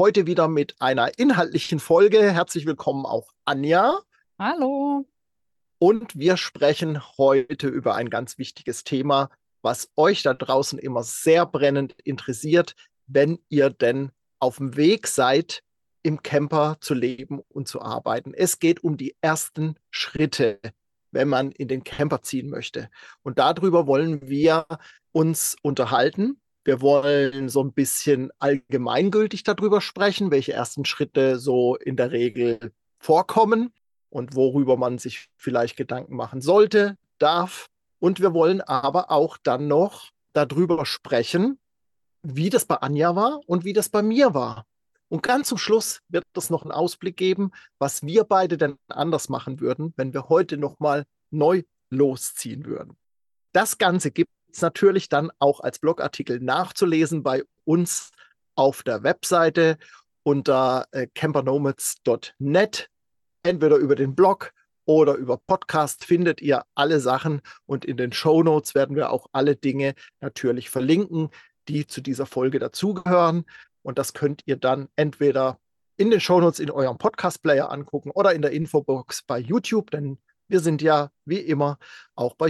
Heute wieder mit einer inhaltlichen Folge. Herzlich willkommen auch Anja. Hallo. Und wir sprechen heute über ein ganz wichtiges Thema, was euch da draußen immer sehr brennend interessiert, wenn ihr denn auf dem Weg seid, im Camper zu leben und zu arbeiten. Es geht um die ersten Schritte, wenn man in den Camper ziehen möchte. Und darüber wollen wir uns unterhalten. Wir wollen so ein bisschen allgemeingültig darüber sprechen, welche ersten Schritte so in der Regel vorkommen und worüber man sich vielleicht Gedanken machen sollte, darf. Und wir wollen aber auch dann noch darüber sprechen, wie das bei Anja war und wie das bei mir war. Und ganz zum Schluss wird es noch einen Ausblick geben, was wir beide denn anders machen würden, wenn wir heute nochmal neu losziehen würden. Das Ganze gibt es natürlich dann auch als Blogartikel nachzulesen bei uns auf der Webseite unter äh, campernomads.net. Entweder über den Blog oder über Podcast findet ihr alle Sachen und in den Show Notes werden wir auch alle Dinge natürlich verlinken, die zu dieser Folge dazugehören. Und das könnt ihr dann entweder in den Show Notes in eurem Podcast-Player angucken oder in der Infobox bei YouTube, denn wir sind ja wie immer auch bei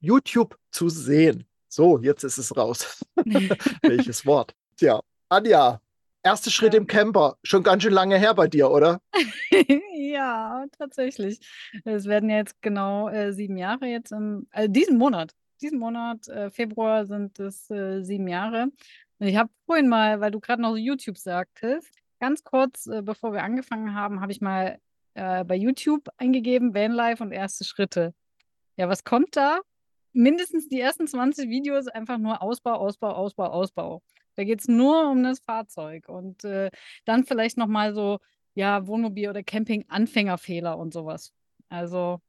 YouTube zu sehen. So, jetzt ist es raus. Welches Wort? Tja, Anja, erster Schritt ja. im Camper. Schon ganz schön lange her bei dir, oder? ja, tatsächlich. Es werden jetzt genau äh, sieben Jahre jetzt im, also diesen Monat. Diesen Monat, äh, Februar, sind es äh, sieben Jahre. Und ich habe vorhin mal, weil du gerade noch YouTube sagtest, ganz kurz, äh, bevor wir angefangen haben, habe ich mal äh, bei YouTube eingegeben, Vanlife und erste Schritte. Ja, was kommt da? Mindestens die ersten 20 Videos einfach nur Ausbau, Ausbau, Ausbau, Ausbau. Da geht es nur um das Fahrzeug und äh, dann vielleicht nochmal so, ja, Wohnmobil- oder Camping-Anfängerfehler und sowas. Also,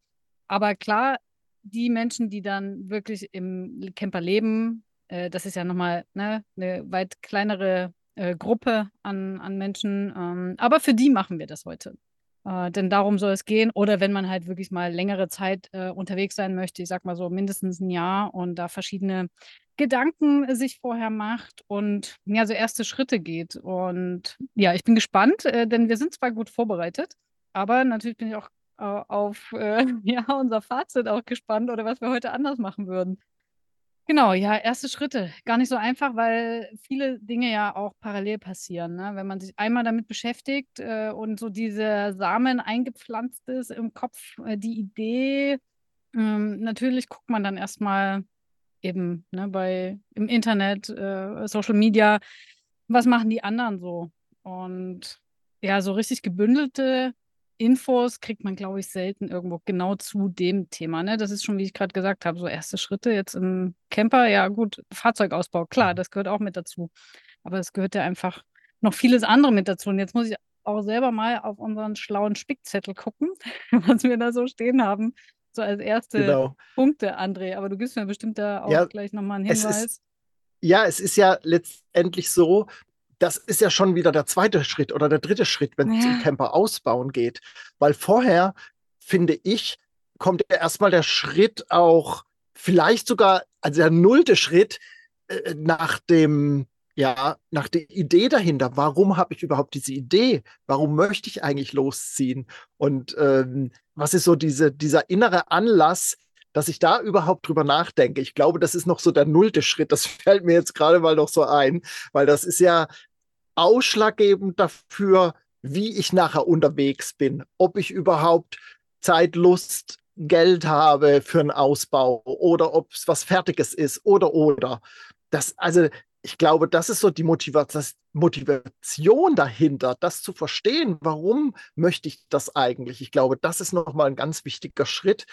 aber klar, die Menschen, die dann wirklich im Camper leben, äh, das ist ja nochmal ne, eine weit kleinere äh, Gruppe an, an Menschen. Ähm, aber für die machen wir das heute. Äh, denn darum soll es gehen. Oder wenn man halt wirklich mal längere Zeit äh, unterwegs sein möchte, ich sag mal so mindestens ein Jahr und da verschiedene Gedanken sich vorher macht und ja, so erste Schritte geht. Und ja, ich bin gespannt, äh, denn wir sind zwar gut vorbereitet, aber natürlich bin ich auch äh, auf äh, ja, unser Fazit auch gespannt oder was wir heute anders machen würden. Genau, ja, erste Schritte. Gar nicht so einfach, weil viele Dinge ja auch parallel passieren. Ne? Wenn man sich einmal damit beschäftigt äh, und so diese Samen eingepflanzt ist im Kopf, äh, die Idee, ähm, natürlich guckt man dann erstmal eben ne, bei im Internet, äh, Social Media, was machen die anderen so? Und ja, so richtig gebündelte Infos kriegt man, glaube ich, selten irgendwo genau zu dem Thema. Ne? Das ist schon, wie ich gerade gesagt habe, so erste Schritte jetzt im Camper. Ja, gut, Fahrzeugausbau, klar, das gehört auch mit dazu. Aber es gehört ja einfach noch vieles andere mit dazu. Und jetzt muss ich auch selber mal auf unseren schlauen Spickzettel gucken, was wir da so stehen haben. So als erste genau. Punkte, André. Aber du gibst mir bestimmt da auch ja, gleich nochmal einen Hinweis. Ist, ja, es ist ja letztendlich so, das ist ja schon wieder der zweite Schritt oder der dritte Schritt, wenn es ja. um Camper ausbauen geht. Weil vorher, finde ich, kommt ja erstmal der Schritt auch, vielleicht sogar, also der nullte Schritt äh, nach dem, ja, nach der Idee dahinter. Warum habe ich überhaupt diese Idee? Warum möchte ich eigentlich losziehen? Und ähm, was ist so diese, dieser innere Anlass, dass ich da überhaupt drüber nachdenke. Ich glaube, das ist noch so der nullte Schritt. Das fällt mir jetzt gerade mal noch so ein, weil das ist ja ausschlaggebend dafür, wie ich nachher unterwegs bin, ob ich überhaupt Zeit, Lust, Geld habe für einen Ausbau oder ob es was Fertiges ist oder oder. Das, also ich glaube, das ist so die Motivation dahinter, das zu verstehen. Warum möchte ich das eigentlich? Ich glaube, das ist nochmal ein ganz wichtiger Schritt,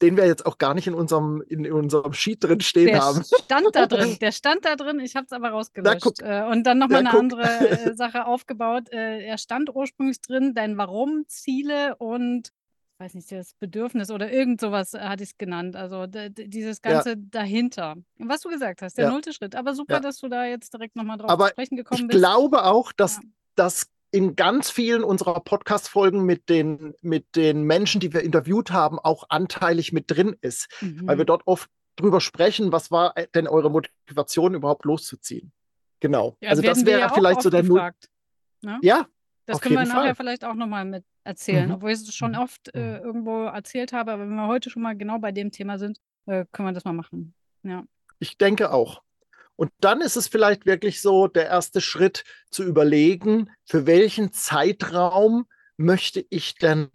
den wir jetzt auch gar nicht in unserem, in unserem Sheet drin stehen der haben. Stand da drin, der stand da drin, ich habe es aber rausgelöscht. Na, äh, und dann nochmal eine guck. andere äh, Sache aufgebaut. Äh, er stand ursprünglich drin, dein Warum, Ziele und weiß nicht, das Bedürfnis oder irgend sowas äh, hatte ich es genannt. Also dieses Ganze ja. dahinter. Was du gesagt hast, der ja. nullte Schritt. Aber super, ja. dass du da jetzt direkt nochmal drauf Aber zu sprechen gekommen ich bist. Ich glaube auch, dass das in ganz vielen unserer Podcast-Folgen mit den, mit den Menschen, die wir interviewt haben, auch anteilig mit drin ist. Mhm. Weil wir dort oft drüber sprechen, was war äh, denn eure Motivation, überhaupt loszuziehen. Genau. also das wäre vielleicht so der Null. Ne? Ja, das können wir nachher Fall. vielleicht auch nochmal mit erzählen, Mhm. obwohl ich es schon Mhm. oft äh, irgendwo erzählt habe, aber wenn wir heute schon mal genau bei dem Thema sind, äh, können wir das mal machen. Ja. Ich denke auch. Und dann ist es vielleicht wirklich so der erste Schritt zu überlegen, für welchen Zeitraum möchte ich denn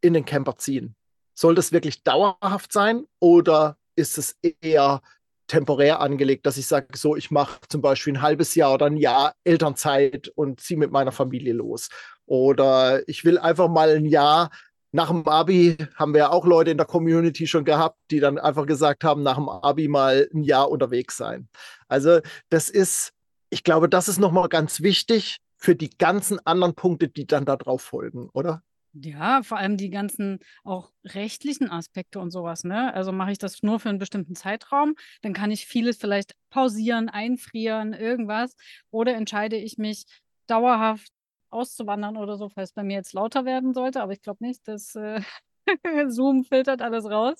in den Camper ziehen? Soll das wirklich dauerhaft sein oder ist es eher temporär angelegt, dass ich sage, so, ich mache zum Beispiel ein halbes Jahr oder ein Jahr Elternzeit und ziehe mit meiner Familie los. Oder ich will einfach mal ein Jahr nach dem Abi, haben wir ja auch Leute in der Community schon gehabt, die dann einfach gesagt haben, nach dem Abi mal ein Jahr unterwegs sein. Also das ist, ich glaube, das ist nochmal ganz wichtig für die ganzen anderen Punkte, die dann darauf folgen, oder? Ja, vor allem die ganzen auch rechtlichen Aspekte und sowas, ne? Also mache ich das nur für einen bestimmten Zeitraum, dann kann ich vieles vielleicht pausieren, einfrieren, irgendwas. Oder entscheide ich mich dauerhaft auszuwandern oder so, falls bei mir jetzt lauter werden sollte. Aber ich glaube nicht, dass äh, Zoom filtert alles raus.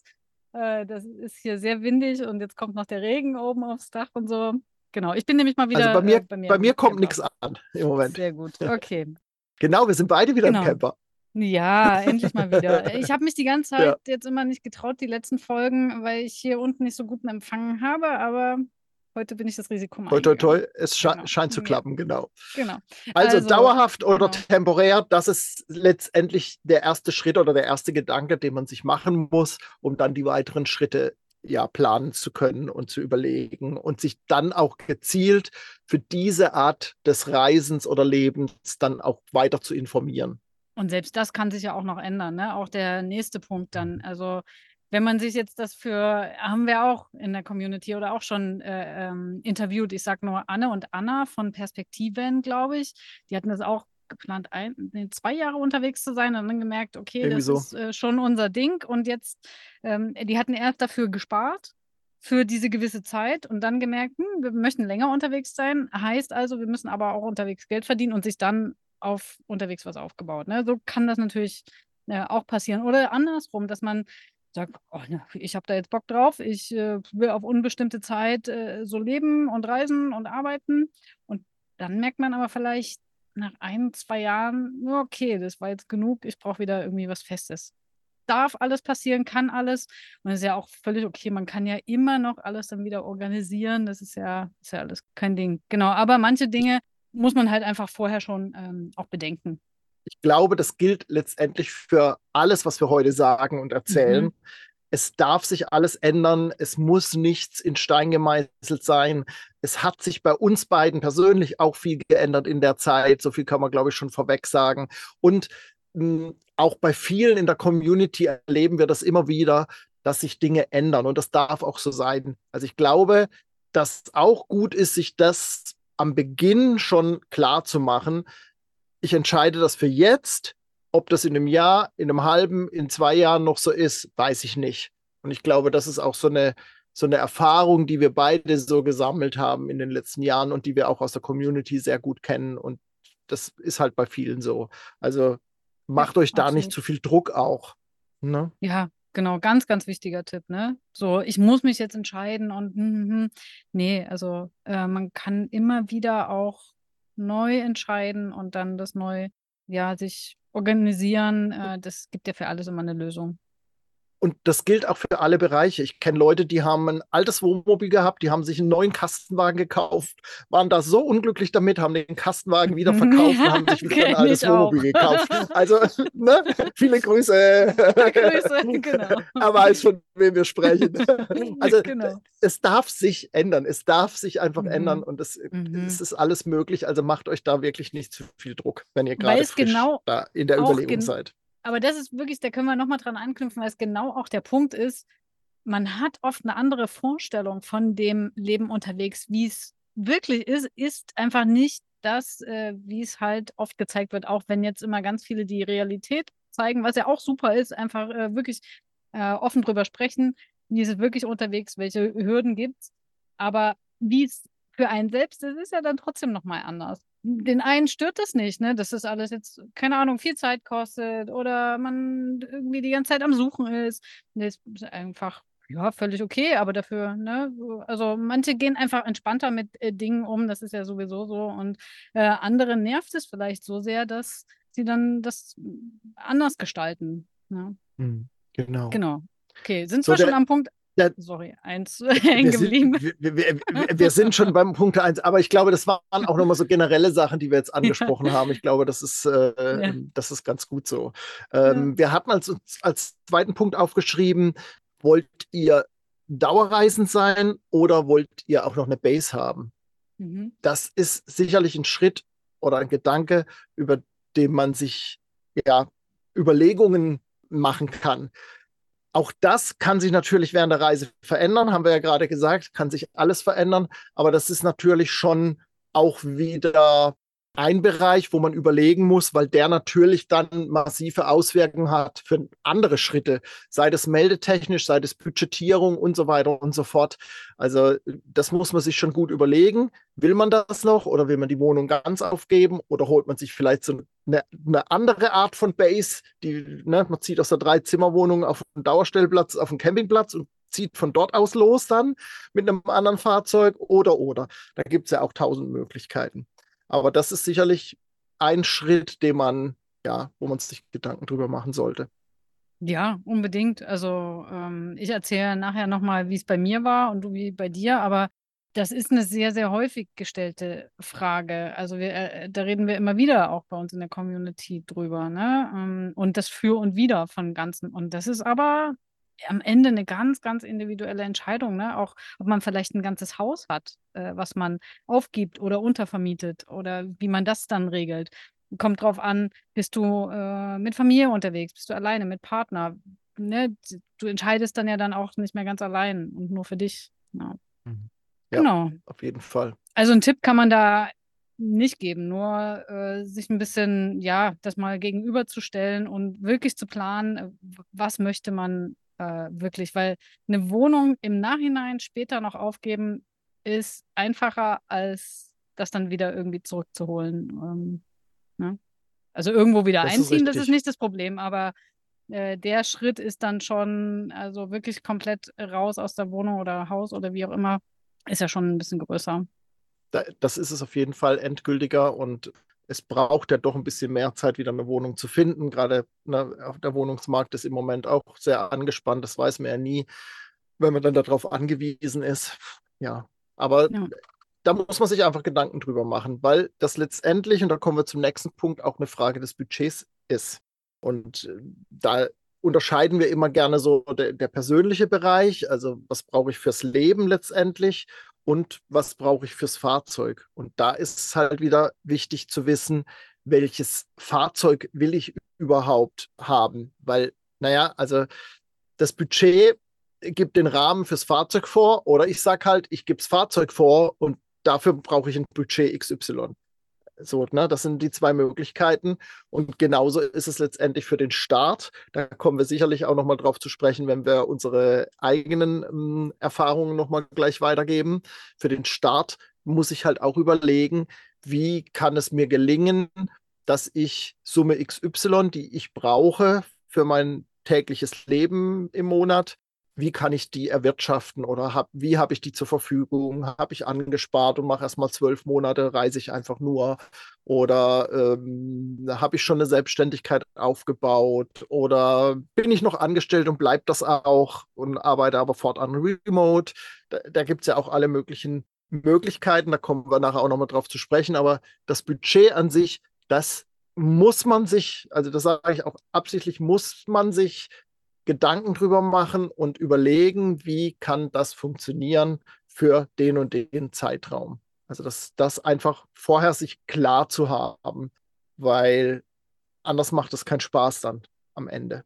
Äh, das ist hier sehr windig und jetzt kommt noch der Regen oben aufs Dach und so. Genau, ich bin nämlich mal wieder. Also bei mir, äh, bei mir, bei mir kommt nichts an im Moment. Sehr gut, okay. Genau, wir sind beide wieder Genau. im Camper. Ja, endlich mal wieder. Ich habe mich die ganze Zeit Ja. jetzt immer nicht getraut, die letzten Folgen, weil ich hier unten nicht so guten Empfang habe, aber heute bin ich das Risiko mal Toi, toi, toi, es sche Genau. scheint zu klappen, genau. Genau. Also, Also, dauerhaft oder genau. temporär, das ist letztendlich der erste Schritt oder der erste Gedanke, den man sich machen muss, um dann die weiteren Schritte ja planen zu können und zu überlegen und sich dann auch gezielt für diese Art des Reisens oder Lebens dann auch weiter zu informieren. Und selbst das kann sich ja auch noch ändern, ne? Auch der nächste Punkt dann. Also, wenn man sich jetzt das für, haben wir auch in der Community oder auch schon äh, ähm, interviewt, ich sag nur Anne und Anna von Perspektiven, glaube ich. Die hatten das auch geplant, ein, nee, zwei Jahre unterwegs zu sein und dann gemerkt, okay, Irgendwie das so. ist äh, schon unser Ding. Und jetzt, ähm, die hatten erst dafür gespart für diese gewisse Zeit und dann gemerkt, hm, wir möchten länger unterwegs sein. Heißt also, wir müssen aber auch unterwegs Geld verdienen und sich dann auf unterwegs was aufgebaut. Ne? So kann das natürlich äh, auch passieren. Oder andersrum, dass man sagt, oh, ne, ich habe da jetzt Bock drauf, ich äh, will auf unbestimmte Zeit äh, so leben und reisen und arbeiten. Und dann merkt man aber vielleicht nach ein, zwei Jahren, ja, okay, das war jetzt genug, ich brauche wieder irgendwie was Festes. Darf alles passieren, kann alles. Und das ist ja auch völlig okay. Man kann ja immer noch alles dann wieder organisieren. Das ist ja, ist ja alles kein Ding. Genau, aber manche Dinge muss man halt einfach vorher schon ähm, auch bedenken. Ich glaube, das gilt letztendlich für alles, was wir heute sagen und erzählen. Mhm. Es darf sich alles ändern. Es muss nichts in Stein gemeißelt sein. Es hat sich bei uns beiden persönlich auch viel geändert in der Zeit. So viel kann man, glaube ich, schon vorweg sagen. Und mh, auch bei vielen in der Community erleben wir das immer wieder, dass sich Dinge ändern. Und das darf auch so sein. Also ich glaube, dass auch gut ist, sich das am Beginn schon klar zu machen. Ich entscheide das für jetzt. Ob das in einem Jahr, in einem halben, in zwei Jahren noch so ist, weiß ich nicht. Und ich glaube, das ist auch so eine, so eine Erfahrung, die wir beide so gesammelt haben in den letzten Jahren und die wir auch aus der Community sehr gut kennen. Und das ist halt bei vielen so. Also macht euch da nicht absolut. zu viel Druck auch. Ne? Ja, genau, ganz, ganz wichtiger Tipp, ne? So, ich muss mich jetzt entscheiden und hm, hm. nee, also äh, man kann immer wieder auch neu entscheiden und dann das neu, ja, sich organisieren. Äh, das gibt ja für alles immer eine Lösung. Und das gilt auch für alle Bereiche. Ich kenne Leute, die haben ein altes Wohnmobil gehabt, die haben sich einen neuen Kastenwagen gekauft, waren da so unglücklich damit, haben den Kastenwagen wieder verkauft und haben sich wieder ein altes Wohnmobil gekauft. Also, ne? viele Grüße. Grüße, genau. Er weiß, von wem wir sprechen. Also, genau. es darf sich ändern. Es darf sich einfach mhm. ändern und es, mhm. es, ist alles möglich. Also macht euch da wirklich nicht zu viel Druck, wenn ihr gerade genau da in der Überlegung seid aber das ist wirklich, da können wir nochmal dran anknüpfen, weil es genau auch der Punkt ist, man hat oft eine andere Vorstellung von dem Leben unterwegs, wie es wirklich ist, ist einfach nicht das, äh, wie es halt oft gezeigt wird, auch wenn jetzt immer ganz viele die Realität zeigen, was ja auch super ist, einfach äh, wirklich äh, offen drüber sprechen, wie ist es wirklich unterwegs, welche Hürden gibt es, aber wie es für einen selbst ist, ist ja dann trotzdem nochmal anders den einen stört das nicht, ne? Dass das alles jetzt, keine Ahnung, viel Zeit kostet oder man irgendwie die ganze Zeit am Suchen ist. Das ist einfach, ja, völlig okay, aber dafür, ne? Also manche gehen einfach entspannter mit äh, Dingen um, das ist ja sowieso so. Und äh, andere nervt es vielleicht so sehr, dass sie dann das anders gestalten. Ne? Mhm, genau. Genau. Okay, sind so wir schon am Punkt ja, Sorry, eins hängen geblieben. Wir, wir, wir, wir, sind schon beim Punkt eins, aber ich glaube, das waren auch nochmal so generelle Sachen, die wir jetzt angesprochen ja. haben. Ich glaube, das ist, äh, ja. das ist ganz gut so. Ähm, wir hatten als, als zweiten Punkt aufgeschrieben, wollt ihr dauerreisend sein oder wollt ihr auch noch eine Base haben? Mhm. Das ist sicherlich ein Schritt oder ein Gedanke, über den man sich ja Überlegungen machen kann. Auch das kann sich natürlich während der Reise verändern, haben wir ja gerade gesagt, kann sich alles verändern, aber das ist natürlich schon auch wieder ein Bereich, wo man überlegen muss, weil der natürlich dann massive Auswirkungen hat für andere Schritte, sei das meldetechnisch, sei das Budgetierung und so weiter und so fort. Also das muss man sich schon gut überlegen. Will man das noch oder will man die Wohnung ganz aufgeben oder holt man sich vielleicht so eine, eine andere Art von Base, die ne, man zieht aus der Drei-Zimmer-Wohnung auf einen Dauerstellplatz, auf einen Campingplatz und zieht von dort aus los dann mit einem anderen Fahrzeug oder oder. Da gibt es ja auch tausend Möglichkeiten. Aber das ist sicherlich ein Schritt, den man, ja, wo man sich Gedanken drüber machen sollte. Ja, unbedingt. Also ähm, ich erzähle nachher nochmal, wie es bei mir war und du wie bei dir, aber das ist eine sehr, sehr häufig gestellte Frage. Also wir, äh, da reden wir immer wieder auch bei uns in der Community drüber, ne? Ähm, und das Für und Wider von Ganzen. Und das ist aber am Ende eine ganz, ganz individuelle Entscheidung, ne? Auch ob man vielleicht ein ganzes Haus hat, äh, was man aufgibt oder untervermietet oder wie man das dann regelt. Kommt drauf an, bist du äh, mit Familie unterwegs, bist du alleine, mit Partner. Ne? Du entscheidest dann ja dann auch nicht mehr ganz allein und nur für dich. Ja. Mhm. ja genau. Auf jeden Fall. Also einen Tipp kann man da nicht geben, nur äh, sich ein bisschen, ja, das mal gegenüberzustellen und wirklich zu planen, äh, was möchte man äh, wirklich, weil eine Wohnung im Nachhinein später noch aufgeben ist einfacher, als das dann wieder irgendwie zurückzuholen. Ähm, ne? Also irgendwo wieder das einziehen, ist das ist nicht das Problem, aber äh, der Schritt ist dann schon, also wirklich komplett raus aus der Wohnung oder Haus oder wie auch immer, ist ja schon ein bisschen größer. Das ist es auf jeden Fall endgültiger und es braucht ja doch ein bisschen mehr Zeit, wieder eine Wohnung zu finden. Gerade ne, der Wohnungsmarkt ist im Moment auch sehr angespannt. Das weiß man ja nie, wenn man dann darauf angewiesen ist. Ja, aber ja. da muss man sich einfach Gedanken drüber machen, weil das letztendlich, und da kommen wir zum nächsten Punkt, auch eine Frage des Budgets ist. Und äh, da unterscheiden wir immer gerne so der, der persönliche Bereich, also was brauche ich fürs Leben letztendlich und was brauche ich fürs Fahrzeug. Und da ist es halt wieder wichtig zu wissen, welches Fahrzeug will ich überhaupt haben. Weil, naja, also das Budget gibt den Rahmen fürs Fahrzeug vor oder ich sage halt, ich gebe das Fahrzeug vor und dafür brauche ich ein Budget XY. So, ne, das sind die zwei Möglichkeiten. Und genauso ist es letztendlich für den Start. Da kommen wir sicherlich auch nochmal drauf zu sprechen, wenn wir unsere eigenen ähm, Erfahrungen nochmal gleich weitergeben. Für den Start muss ich halt auch überlegen, wie kann es mir gelingen, dass ich Summe XY, die ich brauche für mein tägliches Leben im Monat, wie kann ich die erwirtschaften oder hab, wie habe ich die zur Verfügung? Habe ich angespart und mache erstmal zwölf Monate, reise ich einfach nur? Oder ähm, habe ich schon eine Selbstständigkeit aufgebaut? Oder bin ich noch angestellt und bleibt das auch und arbeite aber fortan remote? Da, da gibt es ja auch alle möglichen Möglichkeiten, da kommen wir nachher auch nochmal drauf zu sprechen, aber das Budget an sich, das muss man sich, also das sage ich auch absichtlich, muss man sich Gedanken drüber machen und überlegen, wie kann das funktionieren für den und den Zeitraum. Also das, das einfach vorher sich klar zu haben, weil anders macht es keinen Spaß dann am Ende.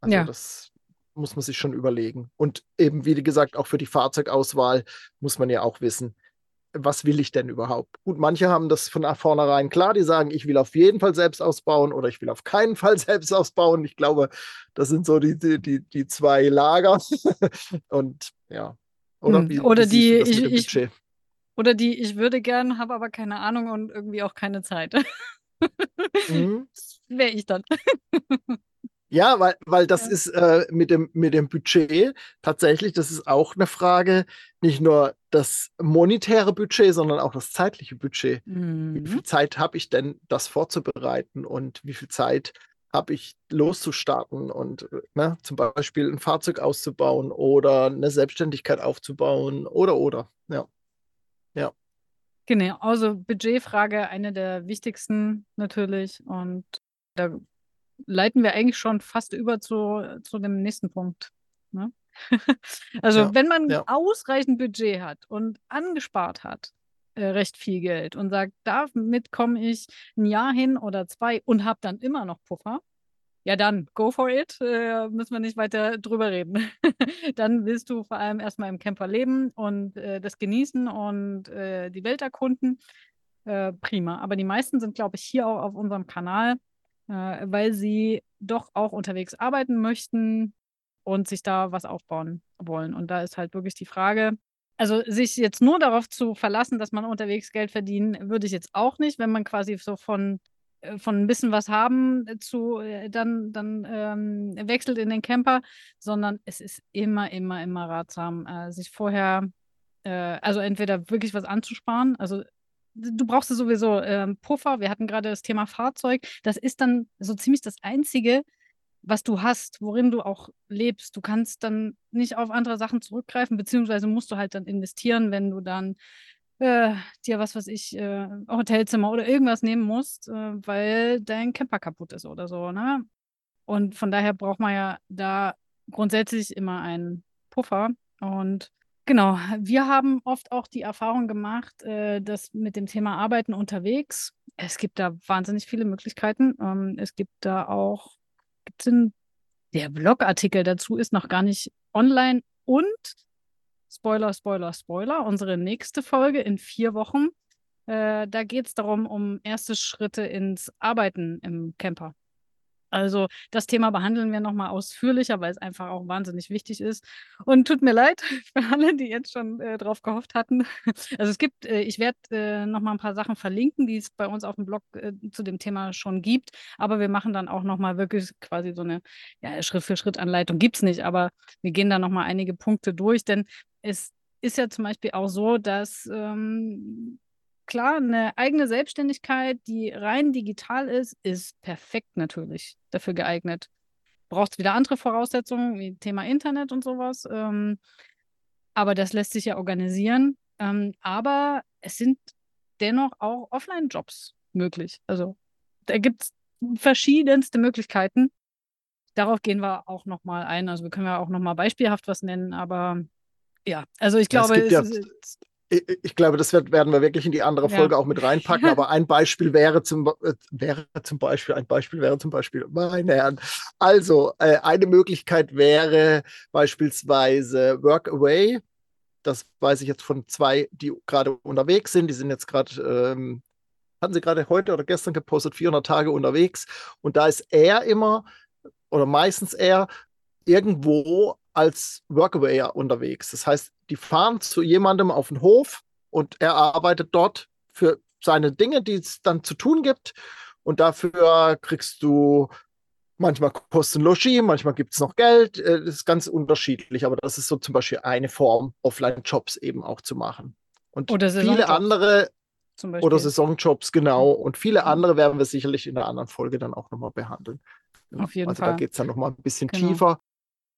Also ja. das muss man sich schon überlegen. Und eben, wie gesagt, auch für die Fahrzeugauswahl muss man ja auch wissen, was will ich denn überhaupt? Gut, manche haben das von vornherein klar, die sagen, ich will auf jeden Fall selbst ausbauen oder ich will auf keinen Fall selbst ausbauen. Ich glaube, das sind so die, die, die, zwei Lager. Und ja. Oder, hm. wie, oder wie die, ich, ich, oder die, ich würde gern, habe aber keine Ahnung und irgendwie auch keine Zeit. mhm. Wäre ich dann. Ja, weil, weil das ja. ist äh, mit, dem, mit dem Budget tatsächlich, das ist auch eine Frage, nicht nur das monetäre Budget, sondern auch das zeitliche Budget. Mhm. Wie viel Zeit habe ich denn, das vorzubereiten und wie viel Zeit habe ich loszustarten und ne, zum Beispiel ein Fahrzeug auszubauen oder eine Selbstständigkeit aufzubauen oder oder. Ja. Ja. Genau, also Budgetfrage, eine der wichtigsten natürlich. Und da leiten wir eigentlich schon fast über zu, zu dem nächsten Punkt. Ne? also ja, wenn man ja. ausreichend Budget hat und angespart hat, äh, recht viel Geld und sagt, damit komme ich ein Jahr hin oder zwei und habe dann immer noch Puffer, ja dann, go for it, äh, müssen wir nicht weiter drüber reden. dann willst du vor allem erstmal im Camper leben und äh, das genießen und äh, die Welt erkunden. Äh, prima. Aber die meisten sind, glaube ich, hier auch auf unserem Kanal weil sie doch auch unterwegs arbeiten möchten und sich da was aufbauen wollen. Und da ist halt wirklich die Frage, also sich jetzt nur darauf zu verlassen, dass man unterwegs Geld verdienen, würde ich jetzt auch nicht, wenn man quasi so von äh, von ein bisschen was haben zu äh, dann dann ähm, wechselt in den Camper, sondern es ist immer immer immer ratsam, äh, sich vorher äh, also entweder wirklich was anzusparen, also du brauchst sowieso ähm, Puffer. Wir hatten gerade das Thema Fahrzeug. Das ist dann so ziemlich das Einzige, was du hast, worin du auch lebst. Du kannst dann nicht auf andere Sachen zurückgreifen, beziehungsweise musst du halt dann investieren, wenn du dann äh, dir was weiß ich, äh, Hotelzimmer oder irgendwas nehmen musst, äh, weil dein Camper kaputt ist oder so. Ne? Und von daher braucht man ja da grundsätzlich immer einen Puffer. Und Genau, wir haben oft auch die Erfahrung gemacht, äh, dass mit dem Thema Arbeiten unterwegs, es gibt da wahnsinnig viele Möglichkeiten. Ähm, es gibt da auch, gibt's einen, der Blogartikel dazu ist noch gar nicht online und Spoiler, Spoiler, Spoiler, unsere nächste Folge in vier Wochen. Äh, da geht es darum, um erste Schritte ins Arbeiten im Camper. Also das Thema behandeln wir nochmal ausführlicher, weil es einfach auch wahnsinnig wichtig ist. Und tut mir leid für alle, die jetzt schon äh, drauf gehofft hatten. Also es gibt, äh, ich werde äh, nochmal ein paar Sachen verlinken, die es bei uns auf dem Blog äh, zu dem Thema schon gibt. Aber wir machen dann auch nochmal wirklich quasi so eine ja, Schritt-für-Schritt-Anleitung. Gibt es nicht, aber wir gehen da nochmal einige Punkte durch, denn es ist ja zum Beispiel auch so, dass ähm, klar, eine eigene Selbstständigkeit, die rein digital ist, ist perfekt natürlich dafür geeignet. Braucht wieder andere Voraussetzungen, wie Thema Internet und sowas. Ähm, aber das lässt sich ja organisieren. Ähm, aber es sind dennoch auch Offline-Jobs möglich. Also da gibt es verschiedenste Möglichkeiten. Darauf gehen wir auch nochmal ein. Also wir können ja auch nochmal beispielhaft was nennen, aber ja, also ich glaube, es, ja, es, ich glaube, das werden wir wirklich in die andere Folge ja. auch mit reinpacken. Aber ein Beispiel wäre zum, äh, wäre zum Beispiel, ein Beispiel wäre zum Beispiel, meine Herren. Also, äh, eine Möglichkeit wäre beispielsweise Workaway. Das weiß ich jetzt von zwei, die gerade unterwegs sind. Die sind jetzt gerade, ähm, hatten sie gerade heute oder gestern gepostet, 400 Tage unterwegs. Und da ist er immer oder meistens er irgendwo als Workaway unterwegs. Das heißt, die fahren zu jemandem auf den Hof und er arbeitet dort für seine Dinge, die es dann zu tun gibt. Und dafür kriegst du Manchmal kosten Logis, manchmal gibt es noch Geld. Äh, das ist ganz unterschiedlich, aber das ist so zum Beispiel eine Form, Offline-Jobs eben auch zu machen. Und Oder viele andere oder Saisonjobs, genau. Und viele andere werden wir sicherlich in der anderen Folge dann auch nochmal behandeln. Auf jeden also Fall. da geht es dann nochmal ein bisschen Genau. tiefer.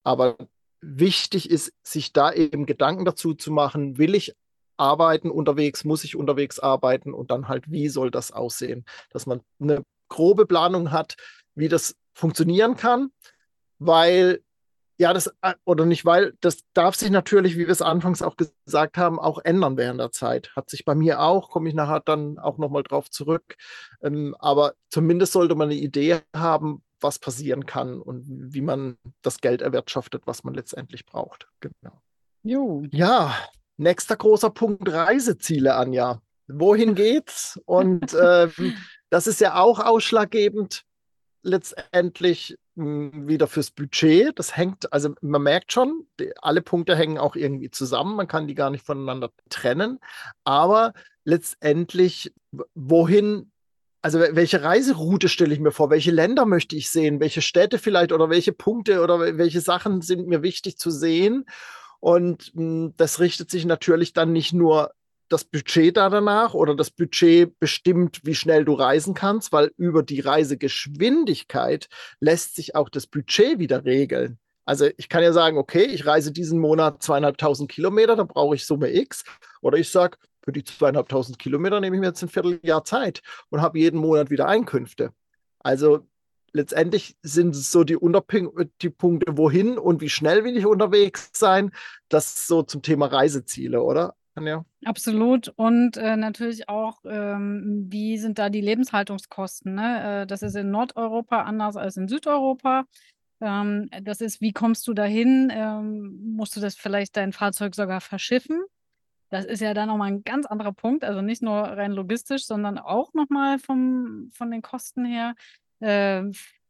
Aber wichtig ist, sich da eben Gedanken dazu zu machen, will ich arbeiten unterwegs, muss ich unterwegs arbeiten und dann halt, wie soll das aussehen? Dass man eine grobe Planung hat, wie das funktionieren kann, weil ja, das, äh, oder nicht, weil das darf sich natürlich, wie wir es anfangs auch gesagt haben, auch ändern während der Zeit. Hat sich bei mir auch, komme ich nachher dann auch nochmal drauf zurück. Ähm, aber zumindest sollte man eine Idee haben, was passieren kann und wie man das Geld erwirtschaftet, was man letztendlich braucht. Genau. Jo. Ja, nächster großer Punkt: Reiseziele, Anja. Wohin geht's? Und ähm, das ist ja auch ausschlaggebend letztendlich mh, wieder fürs Budget. Das hängt, also man merkt schon, die, alle Punkte hängen auch irgendwie zusammen. Man kann die gar nicht voneinander trennen. Aber letztendlich, wohin, also wel- welche Reiseroute stelle ich mir vor? Welche Länder möchte ich sehen? Welche Städte vielleicht oder welche Punkte oder wel- welche Sachen sind mir wichtig zu sehen? Und mh, das richtet sich natürlich dann nicht nur das Budget da danach oder das Budget bestimmt, wie schnell du reisen kannst, weil über die Reisegeschwindigkeit lässt sich auch das Budget wieder regeln. Also ich kann ja sagen, okay, ich reise diesen Monat zweieinhalbtausend Kilometer, dann brauche ich Summe X. Oder ich sage, für die zweieinhalbtausend Kilometer nehme ich mir jetzt ein Vierteljahr Zeit und habe jeden Monat wieder Einkünfte. Also letztendlich sind es so die Unterpunkte, wohin und wie schnell will ich unterwegs sein. Das so zum Thema Reiseziele, oder? Anja? Absolut. Und äh, natürlich auch, ähm, wie sind da die Lebenshaltungskosten? Ne? Äh, das ist in Nordeuropa anders als in Südeuropa. Ähm, das ist, wie kommst du dahin? Ähm, musst du das vielleicht dein Fahrzeug sogar verschiffen? Das ist ja dann nochmal ein ganz anderer Punkt. Also nicht nur rein logistisch, sondern auch nochmal von den Kosten her. Äh,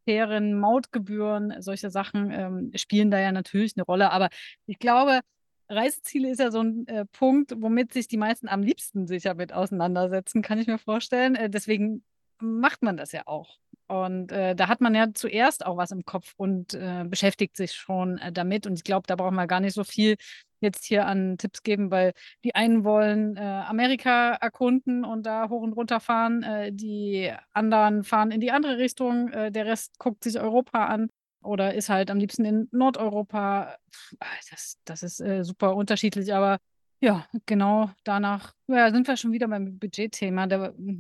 Fähren, Mautgebühren, solche Sachen ähm, spielen da ja natürlich eine Rolle. Aber ich glaube, Reiseziele ist ja so ein äh, Punkt, womit sich die meisten am liebsten sicher mit auseinandersetzen, kann ich mir vorstellen. Äh, deswegen macht man das ja auch. Und äh, da hat man ja zuerst auch was im Kopf und äh, beschäftigt sich schon äh, damit. Und ich glaube, da brauchen wir gar nicht so viel jetzt hier an Tipps geben, weil die einen wollen äh, Amerika erkunden und da hoch und runter fahren, äh, die anderen fahren in die andere Richtung, äh, der Rest guckt sich Europa an oder ist halt am liebsten in Nordeuropa. Ah, Das, das ist super unterschiedlich, aber ja, genau danach ja, sind wir schon wieder beim Budgetthema.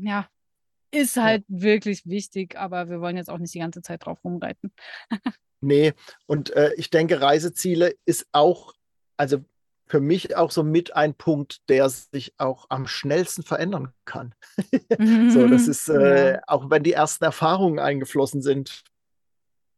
Ja, ist halt wirklich wichtig, aber wir wollen jetzt auch nicht die ganze Zeit drauf rumreiten. Nee, und äh, ich denke, Reiseziele ist auch, also für mich auch so mit ein Punkt, der sich auch am schnellsten verändern kann. So, das ist, äh, Ja. auch wenn die ersten Erfahrungen eingeflossen sind.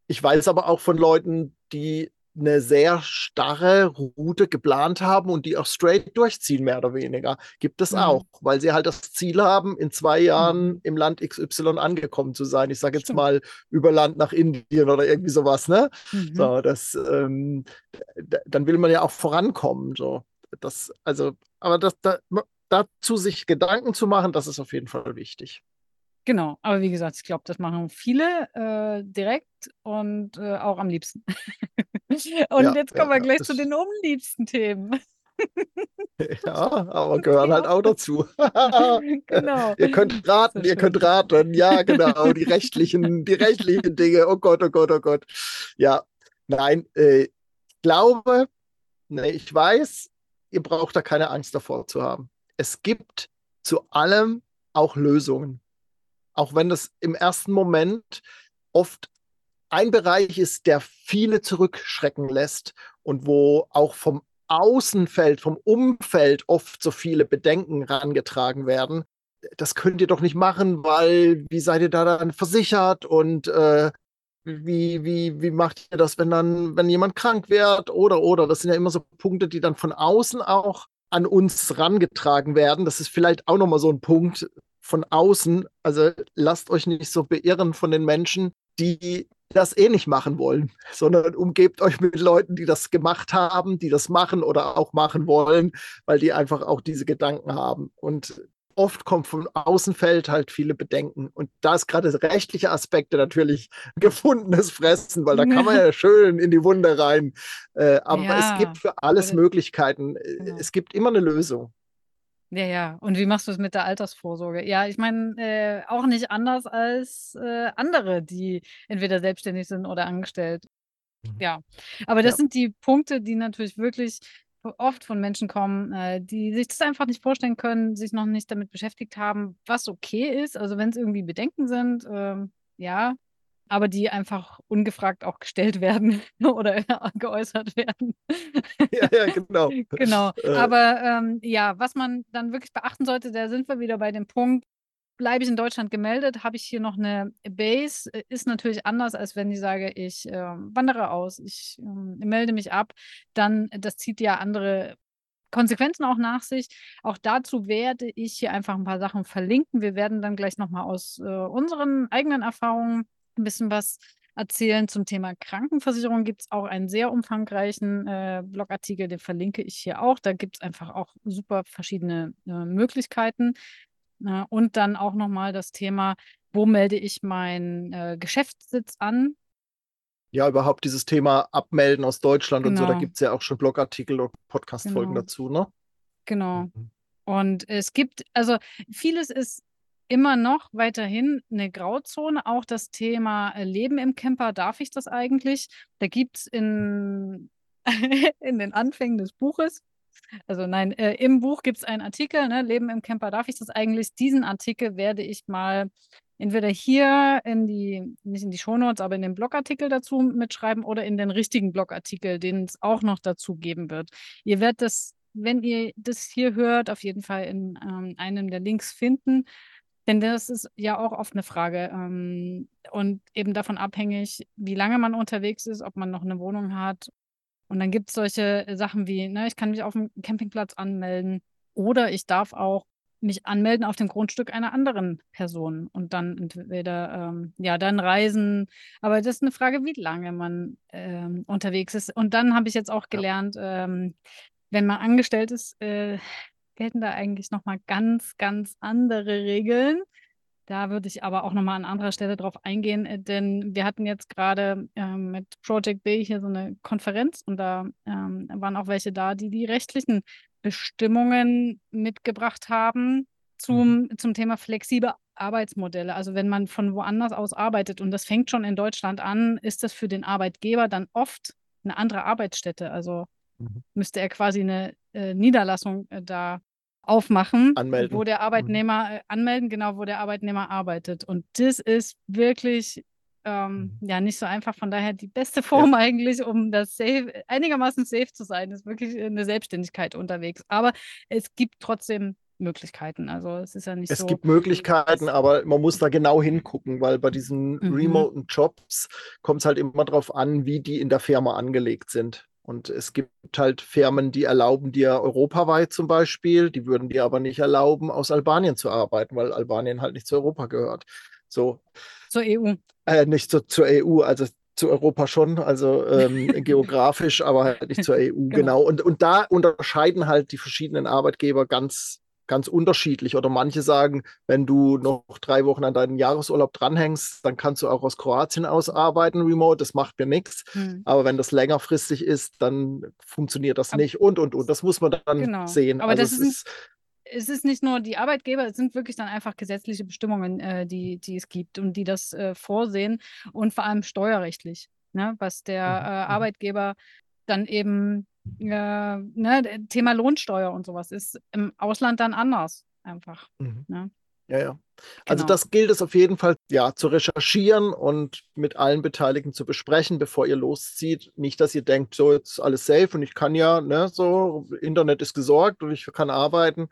Ich weiß aber auch von Leuten, die eine sehr starre Route geplant haben und die auch straight durchziehen, mehr oder weniger. Gibt es Mhm. auch, weil sie halt das Ziel haben, in zwei Jahren im Land XY angekommen zu sein. Ich sage jetzt Stimmt. mal über Land nach Indien oder irgendwie sowas, ne? Mhm. So, das, ähm, dann will man ja auch vorankommen. So. Das, also, aber das, da, dazu sich Gedanken zu machen, das ist auf jeden Fall wichtig. Genau, aber wie gesagt, ich glaube, das machen viele äh, direkt und äh, auch am liebsten. und Ja, jetzt ja, kommen wir ja, gleich das- zu den unliebsten Themen. Ja, aber gehören halt auch dazu. genau. Ihr könnt raten, ihr könnt raten. Ja, genau, die rechtlichen, die rechtlichen Dinge. Oh Gott, oh Gott, oh Gott. Ja, nein, äh, ich glaube, nee, ich weiß, ihr braucht da keine Angst davor zu haben. Es gibt zu allem auch Lösungen. Auch wenn das im ersten Moment oft ein Bereich ist, der viele zurückschrecken lässt und wo auch vom Außenfeld, vom Umfeld oft so viele Bedenken rangetragen werden. Das könnt ihr doch nicht machen, weil wie seid ihr da dann versichert und äh, wie, wie, wie macht ihr das, wenn dann, wenn jemand krank wird oder oder? Das sind ja immer so Punkte, die dann von außen auch an uns rangetragen werden. Das ist vielleicht auch nochmal so ein Punkt von außen. Also lasst euch nicht so beirren von den Menschen, die das eh nicht machen wollen, sondern umgebt euch mit Leuten, die das gemacht haben, die das machen oder auch machen wollen, weil die einfach auch diese Gedanken haben. Und oft kommt vom Außenfeld halt viele Bedenken. Und da ist gerade rechtliche Aspekte natürlich gefundenes Fressen, weil da kann man ja schön in die Wunde rein. Äh, aber ja, es gibt für alles Möglichkeiten. Genau. Es gibt immer eine Lösung. Ja, ja. Und wie machst du es mit der Altersvorsorge? Ja, ich meine, äh, auch nicht anders als äh, andere, die entweder selbstständig sind oder angestellt. Mhm. Ja, aber das ja. sind die Punkte, die natürlich wirklich oft von Menschen kommen, äh, die sich das einfach nicht vorstellen können, sich noch nicht damit beschäftigt haben, was okay ist. Also wenn es irgendwie Bedenken sind, ähm, ja, aber die einfach ungefragt auch gestellt werden oder geäußert werden. Ja, ja, genau. genau. Äh. Aber ähm, ja, was man dann wirklich beachten sollte, da sind wir wieder bei dem Punkt, bleibe ich in Deutschland gemeldet, habe ich hier noch eine Base, äh, ist natürlich anders, als wenn ich sage, ich äh, wandere aus, ich äh, melde mich ab, dann, das zieht ja andere Konsequenzen auch nach sich. Auch dazu werde ich hier einfach ein paar Sachen verlinken. Wir werden dann gleich nochmal aus äh, unseren eigenen Erfahrungen ein bisschen was erzählen zum Thema Krankenversicherung. Gibt es auch einen sehr umfangreichen äh, Blogartikel, den verlinke ich hier auch. Da gibt es einfach auch super verschiedene äh, Möglichkeiten. Äh, und dann auch nochmal das Thema, wo melde ich meinen äh, Geschäftssitz an? Ja, überhaupt dieses Thema Abmelden aus Deutschland genau. und so, da genau. gibt es ja auch schon Blogartikel und Podcast-Folgen genau. dazu, ne? Genau. Mhm. Und es gibt, also vieles ist immer noch weiterhin eine Grauzone. Auch das Thema äh, Leben im Camper, darf ich das eigentlich? Da gibt es in, in den Anfängen des Buches, also nein, äh, im Buch gibt es einen Artikel, ne, Leben im Camper, darf ich das eigentlich? Diesen Artikel werde ich mal entweder hier in die, nicht in die Shownotes, aber in den Blogartikel dazu mitschreiben oder in den richtigen Blogartikel, den es auch noch dazu geben wird. Ihr werdet das, wenn ihr das hier hört, auf jeden Fall in ähm, einem der Links finden. Denn das ist ja auch oft eine Frage ähm, und eben davon abhängig, wie lange man unterwegs ist, ob man noch eine Wohnung hat. Und dann gibt es solche Sachen wie, ne, ich kann mich auf dem Campingplatz anmelden oder ich darf auch mich anmelden auf dem Grundstück einer anderen Person und dann entweder, ähm, ja, dann reisen. Aber das ist eine Frage, wie lange man ähm, unterwegs ist. Und dann habe ich jetzt auch gelernt, ähm, wenn man angestellt ist, äh, gelten da eigentlich nochmal ganz, ganz andere Regeln. Da würde ich aber auch nochmal an anderer Stelle drauf eingehen, äh, denn wir hatten jetzt gerade ähm, mit Project B hier so eine Konferenz und da ähm, waren auch welche da, die die rechtlichen Bestimmungen mitgebracht haben zum, mhm. zum Thema flexible Arbeitsmodelle. Also wenn man von woanders aus arbeitet und das fängt schon in Deutschland an, ist das für den Arbeitgeber dann oft eine andere Arbeitsstätte. Also mhm. müsste er quasi eine äh, Niederlassung äh, da aufmachen, anmelden. wo der mhm. Arbeitnehmer mhm. anmelden, genau, wo der Arbeitnehmer arbeitet. Und das ist wirklich ähm, mhm. ja nicht so einfach. Von daher die beste Form ja. eigentlich, um das safe, einigermaßen safe zu sein, ist wirklich eine Selbstständigkeit unterwegs. Aber es gibt trotzdem Möglichkeiten. Also es ist ja nicht es so. Es gibt Möglichkeiten, aber man muss da genau hingucken, weil bei diesen mhm. remoten Jobs kommt es halt immer darauf an, wie die in der Firma angelegt sind. Und es gibt halt Firmen, die erlauben dir europaweit zum Beispiel, die würden dir aber nicht erlauben, aus Albanien zu arbeiten, weil Albanien halt nicht zu Europa gehört. So. Zur EU. Äh, nicht zu, zur EU, also zu Europa schon, also ähm, geografisch, aber halt nicht zur EU, genau. genau. Und, und da unterscheiden halt die verschiedenen Arbeitgeber ganz ganz unterschiedlich. Oder manche sagen, wenn du noch drei Wochen an deinen Jahresurlaub dranhängst, dann kannst du auch aus Kroatien aus arbeiten, remote, das macht mir nichts. Hm. Aber wenn das längerfristig ist, dann funktioniert das Aber, nicht und, und, und. Das muss man dann genau. sehen. Aber also das ist, es ist nicht nur die Arbeitgeber, es sind wirklich dann einfach gesetzliche Bestimmungen, äh, die, die es gibt und die das äh, vorsehen und vor allem steuerrechtlich, ne, was der mhm. äh, mhm. Arbeitgeber dann eben äh, ne, Thema Lohnsteuer und sowas ist im Ausland dann anders einfach. Mhm. Ne? Ja, ja. Also genau. das gilt es auf jeden Fall ja zu recherchieren und mit allen Beteiligten zu besprechen, bevor ihr loszieht. Nicht, dass ihr denkt, so jetzt ist alles safe und ich kann ja, ne, so Internet ist gesorgt und ich kann arbeiten.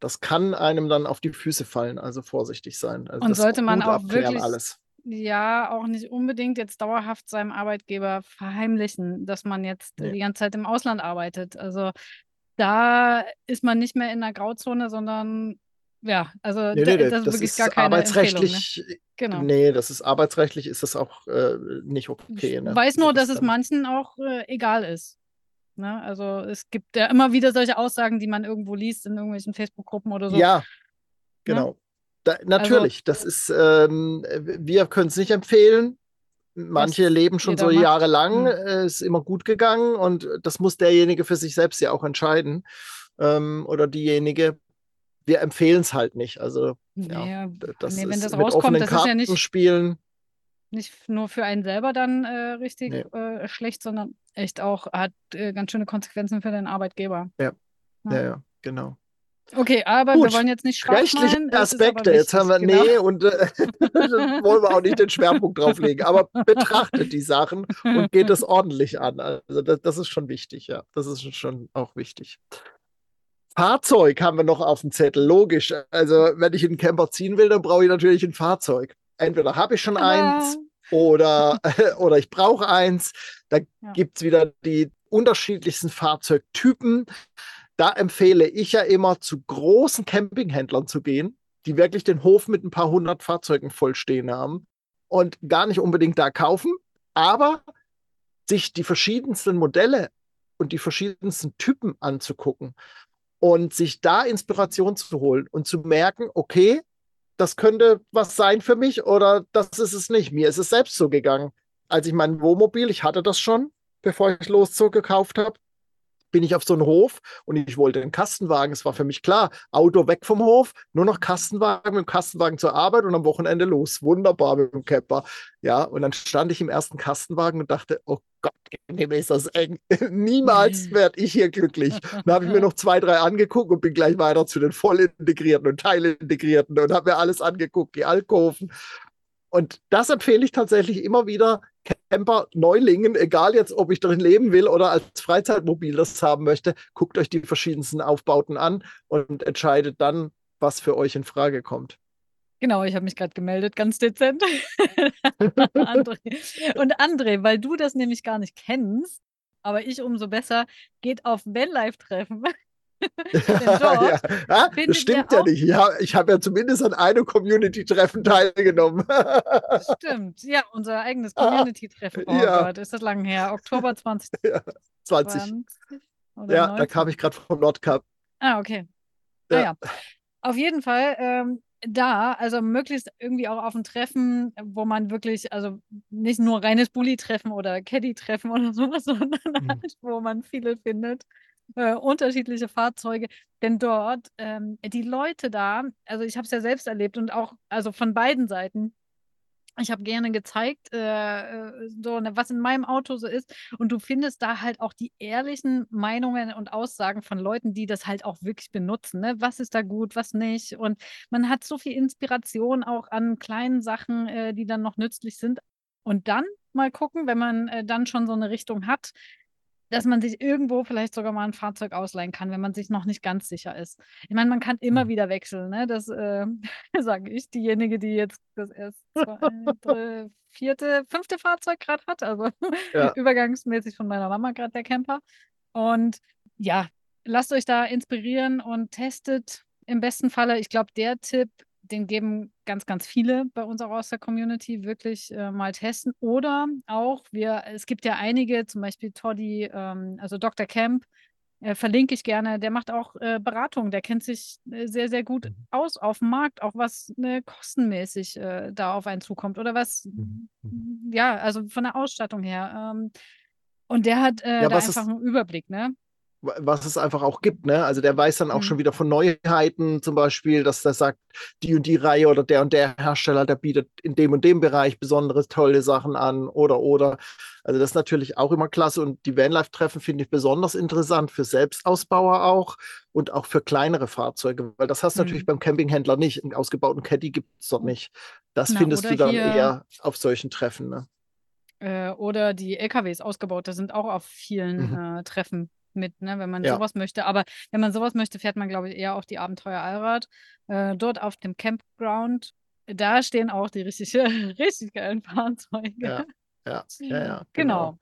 Das kann einem dann auf die Füße fallen, also vorsichtig sein. Also und sollte man auch wirklich alles ja auch nicht unbedingt jetzt dauerhaft seinem Arbeitgeber verheimlichen, dass man jetzt nee. die ganze Zeit im Ausland arbeitet. Also da ist man nicht mehr in der Grauzone, sondern ja, also nee, nee, das, das, ist gar keine arbeitsrechtlich, Empfehlung, ne? Genau. Nee, das ist arbeitsrechtlich ist das auch äh, nicht okay. Ne? Ich weiß nur, dass es manchen auch äh, egal ist. Ne? Also es gibt ja immer wieder solche Aussagen, die man irgendwo liest in irgendwelchen Facebook-Gruppen oder so. Ja, genau. Da, natürlich, also, das ist, ähm, wir können es nicht empfehlen. Manche leben schon so jahrelang, mhm. äh, ist immer gut gegangen und das muss derjenige für sich selbst ja auch entscheiden. Ähm, oder diejenige. Wir empfehlen es halt nicht. Also, ja, ja das nee, wenn das rauskommt, das ist ja nicht, spielen. nicht nur für einen selber dann äh, richtig nee. äh, schlecht, sondern echt auch hat äh, ganz schöne Konsequenzen für den Arbeitgeber. Ja, ja, ja, ja genau. Okay, aber Gut. wir wollen jetzt nicht schwach Rechtliche Aspekte, jetzt haben wir, genau. nee, und äh, wollen wir auch nicht den Schwerpunkt drauflegen, aber betrachtet die Sachen und geht es ordentlich an. Also das, das, ist schon wichtig, ja. Das ist schon auch wichtig. Fahrzeug haben wir noch auf dem Zettel, logisch. Also wenn ich einen Camper ziehen will, dann brauche ich natürlich ein Fahrzeug. Entweder habe ich schon ah. eins oder, oder ich brauche eins. Da ja. gibt es wieder die unterschiedlichsten Fahrzeugtypen da empfehle ich ja immer zu großen Campinghändlern zu gehen, die wirklich den Hof mit ein paar hundert Fahrzeugen vollstehen haben und gar nicht unbedingt da kaufen, aber sich die verschiedensten Modelle und die verschiedensten Typen anzugucken und sich da Inspiration zu holen und zu merken, okay, das könnte was sein für mich oder das ist es nicht. Mir ist es selbst so gegangen. Als ich mein Wohnmobil, ich hatte das schon, bevor ich loszog, gekauft habe, bin ich auf so einen Hof und ich wollte einen Kastenwagen. Es war für mich klar, Auto weg vom Hof, nur noch Kastenwagen, mit dem Kastenwagen zur Arbeit und am Wochenende los. Wunderbar mit dem Camper. Ja, und dann stand ich im ersten Kastenwagen und dachte, oh Gott, dem ist das eng. Niemals werde ich hier glücklich. Dann habe ich mir noch zwei, drei angeguckt und bin gleich weiter zu den vollintegrierten und teilintegrierten und habe mir alles angeguckt, die Alkoven. Und das empfehle ich tatsächlich immer wieder Camper Neulingen, egal jetzt, ob ich drin leben will oder als Freizeitmobil das haben möchte, guckt euch die verschiedensten Aufbauten an und entscheidet dann, was für euch in Frage kommt. Genau, ich habe mich gerade gemeldet, ganz dezent. André. Und André, weil du das nämlich gar nicht kennst, aber ich umso besser, geht auf Vanlife-Treffen. ja. Ah, das stimmt ja nicht. Ja, ich habe ja zumindest an einem Community-Treffen teilgenommen. stimmt. Ja, unser eigenes Community-Treffen. Oh ja. Gott, ist das lang her? Oktober 2020. Ja, 20. ja 19? da kam ich gerade vom Nordcup. Ah, okay. Ja. Ah, ja. Auf jeden Fall ähm, da, also möglichst irgendwie auch auf ein Treffen, wo man wirklich, also nicht nur reines Bully-Treffen oder Caddy-Treffen oder sowas, sondern mhm. halt, wo man viele findet äh, unterschiedliche Fahrzeuge. Denn dort, ähm, die Leute da, also ich habe es ja selbst erlebt und auch, also von beiden Seiten, ich habe gerne gezeigt, äh, äh, so, ne, was in meinem Auto so ist. Und du findest da halt auch die ehrlichen Meinungen und Aussagen von Leuten, die das halt auch wirklich benutzen. Ne? Was ist da gut, was nicht? Und man hat so viel Inspiration auch an kleinen Sachen, äh, die dann noch nützlich sind. Und dann mal gucken, wenn man äh, dann schon so eine Richtung hat, dass man sich irgendwo vielleicht sogar mal ein Fahrzeug ausleihen kann, wenn man sich noch nicht ganz sicher ist. Ich meine, man kann immer mhm. wieder wechseln, ne? Das äh, sage ich, diejenige, die jetzt das erste, zweite, vierte, fünfte Fahrzeug gerade hat, also ja. übergangsmäßig von meiner Mama gerade der Camper. Und ja, lasst euch da inspirieren und testet im besten Falle. Ich glaube, der Tipp den geben ganz, ganz viele bei uns auch aus der Community wirklich äh, mal testen. Oder auch, wir, es gibt ja einige, zum Beispiel Toddy, ähm, also Dr. Camp, äh, verlinke ich gerne, der macht auch äh, Beratung, der kennt sich äh, sehr, sehr gut mhm. aus auf dem Markt, auch was ne, kostenmäßig äh, da auf einen zukommt oder was, mhm. mhm. ja, also von der Ausstattung her. Ähm, und der hat äh, ja, da einfach einen Überblick, ne? Was es einfach auch gibt. Ne? Also der weiß dann auch mhm. schon wieder von Neuheiten, zum Beispiel, dass der sagt, die und die Reihe oder der und der Hersteller, der bietet in dem und dem Bereich besondere tolle Sachen an oder oder. Also das ist natürlich auch immer klasse und die Vanlife-Treffen finde ich besonders interessant für Selbstausbauer auch und auch für kleinere Fahrzeuge, weil das hast du mhm. natürlich beim Campinghändler nicht. Einen ausgebauten Caddy gibt es dort nicht. Das Na, findest du dann eher auf solchen Treffen. Ne? Äh, oder die LKWs ausgebaut, das sind auch auf vielen mhm. äh, Treffen mit, ne, wenn man ja. sowas möchte. Aber wenn man sowas möchte, fährt man, glaube ich, eher auf die Abenteuer Allrad. Äh, dort auf dem Campground, da stehen auch die richtig, richtig geilen Fahrzeuge. Ja, ja, ja, ja genau. genau.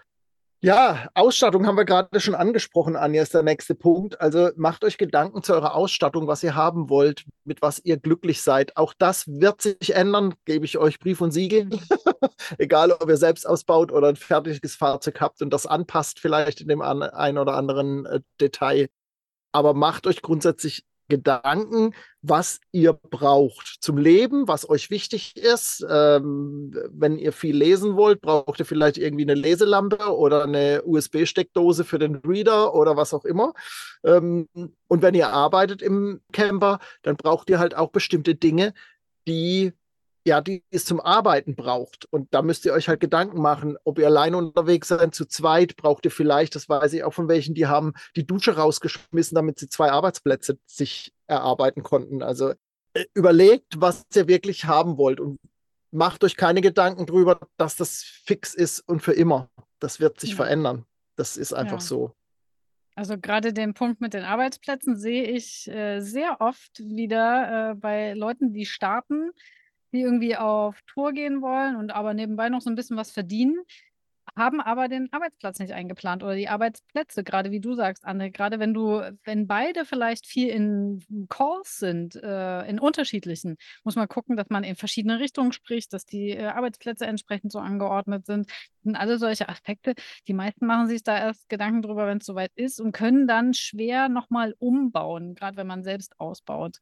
Ja, Ausstattung haben wir gerade schon angesprochen, Anja, ist der nächste Punkt. Also macht euch Gedanken zu eurer Ausstattung, was ihr haben wollt, mit was ihr glücklich seid. Auch das wird sich ändern, gebe ich euch Brief und Siegel. Egal, ob ihr selbst ausbaut oder ein fertiges Fahrzeug habt und das anpasst, vielleicht in dem einen oder anderen äh, Detail. Aber macht euch grundsätzlich Gedanken, was ihr braucht zum Leben, was euch wichtig ist. Ähm, wenn ihr viel lesen wollt, braucht ihr vielleicht irgendwie eine Leselampe oder eine USB-Steckdose für den Reader oder was auch immer. Ähm, und wenn ihr arbeitet im Camper, dann braucht ihr halt auch bestimmte Dinge, die ja, die es zum Arbeiten braucht. Und da müsst ihr euch halt Gedanken machen, ob ihr alleine unterwegs seid, zu zweit braucht ihr vielleicht, das weiß ich auch von welchen, die haben die Dusche rausgeschmissen, damit sie zwei Arbeitsplätze sich erarbeiten konnten. Also äh, überlegt, was ihr wirklich haben wollt und macht euch keine Gedanken darüber, dass das fix ist und für immer. Das wird sich ja. verändern. Das ist einfach ja. so. Also gerade den Punkt mit den Arbeitsplätzen sehe ich äh, sehr oft wieder äh, bei Leuten, die starten, die irgendwie auf Tour gehen wollen und aber nebenbei noch so ein bisschen was verdienen, haben aber den Arbeitsplatz nicht eingeplant oder die Arbeitsplätze, gerade wie du sagst, Anne, gerade wenn du, wenn beide vielleicht viel in Calls sind, äh, in unterschiedlichen, muss man gucken, dass man in verschiedene Richtungen spricht, dass die äh, Arbeitsplätze entsprechend so angeordnet sind. Das sind alle solche Aspekte. Die meisten machen sich da erst Gedanken drüber, wenn es soweit ist und können dann schwer nochmal umbauen, gerade wenn man selbst ausbaut.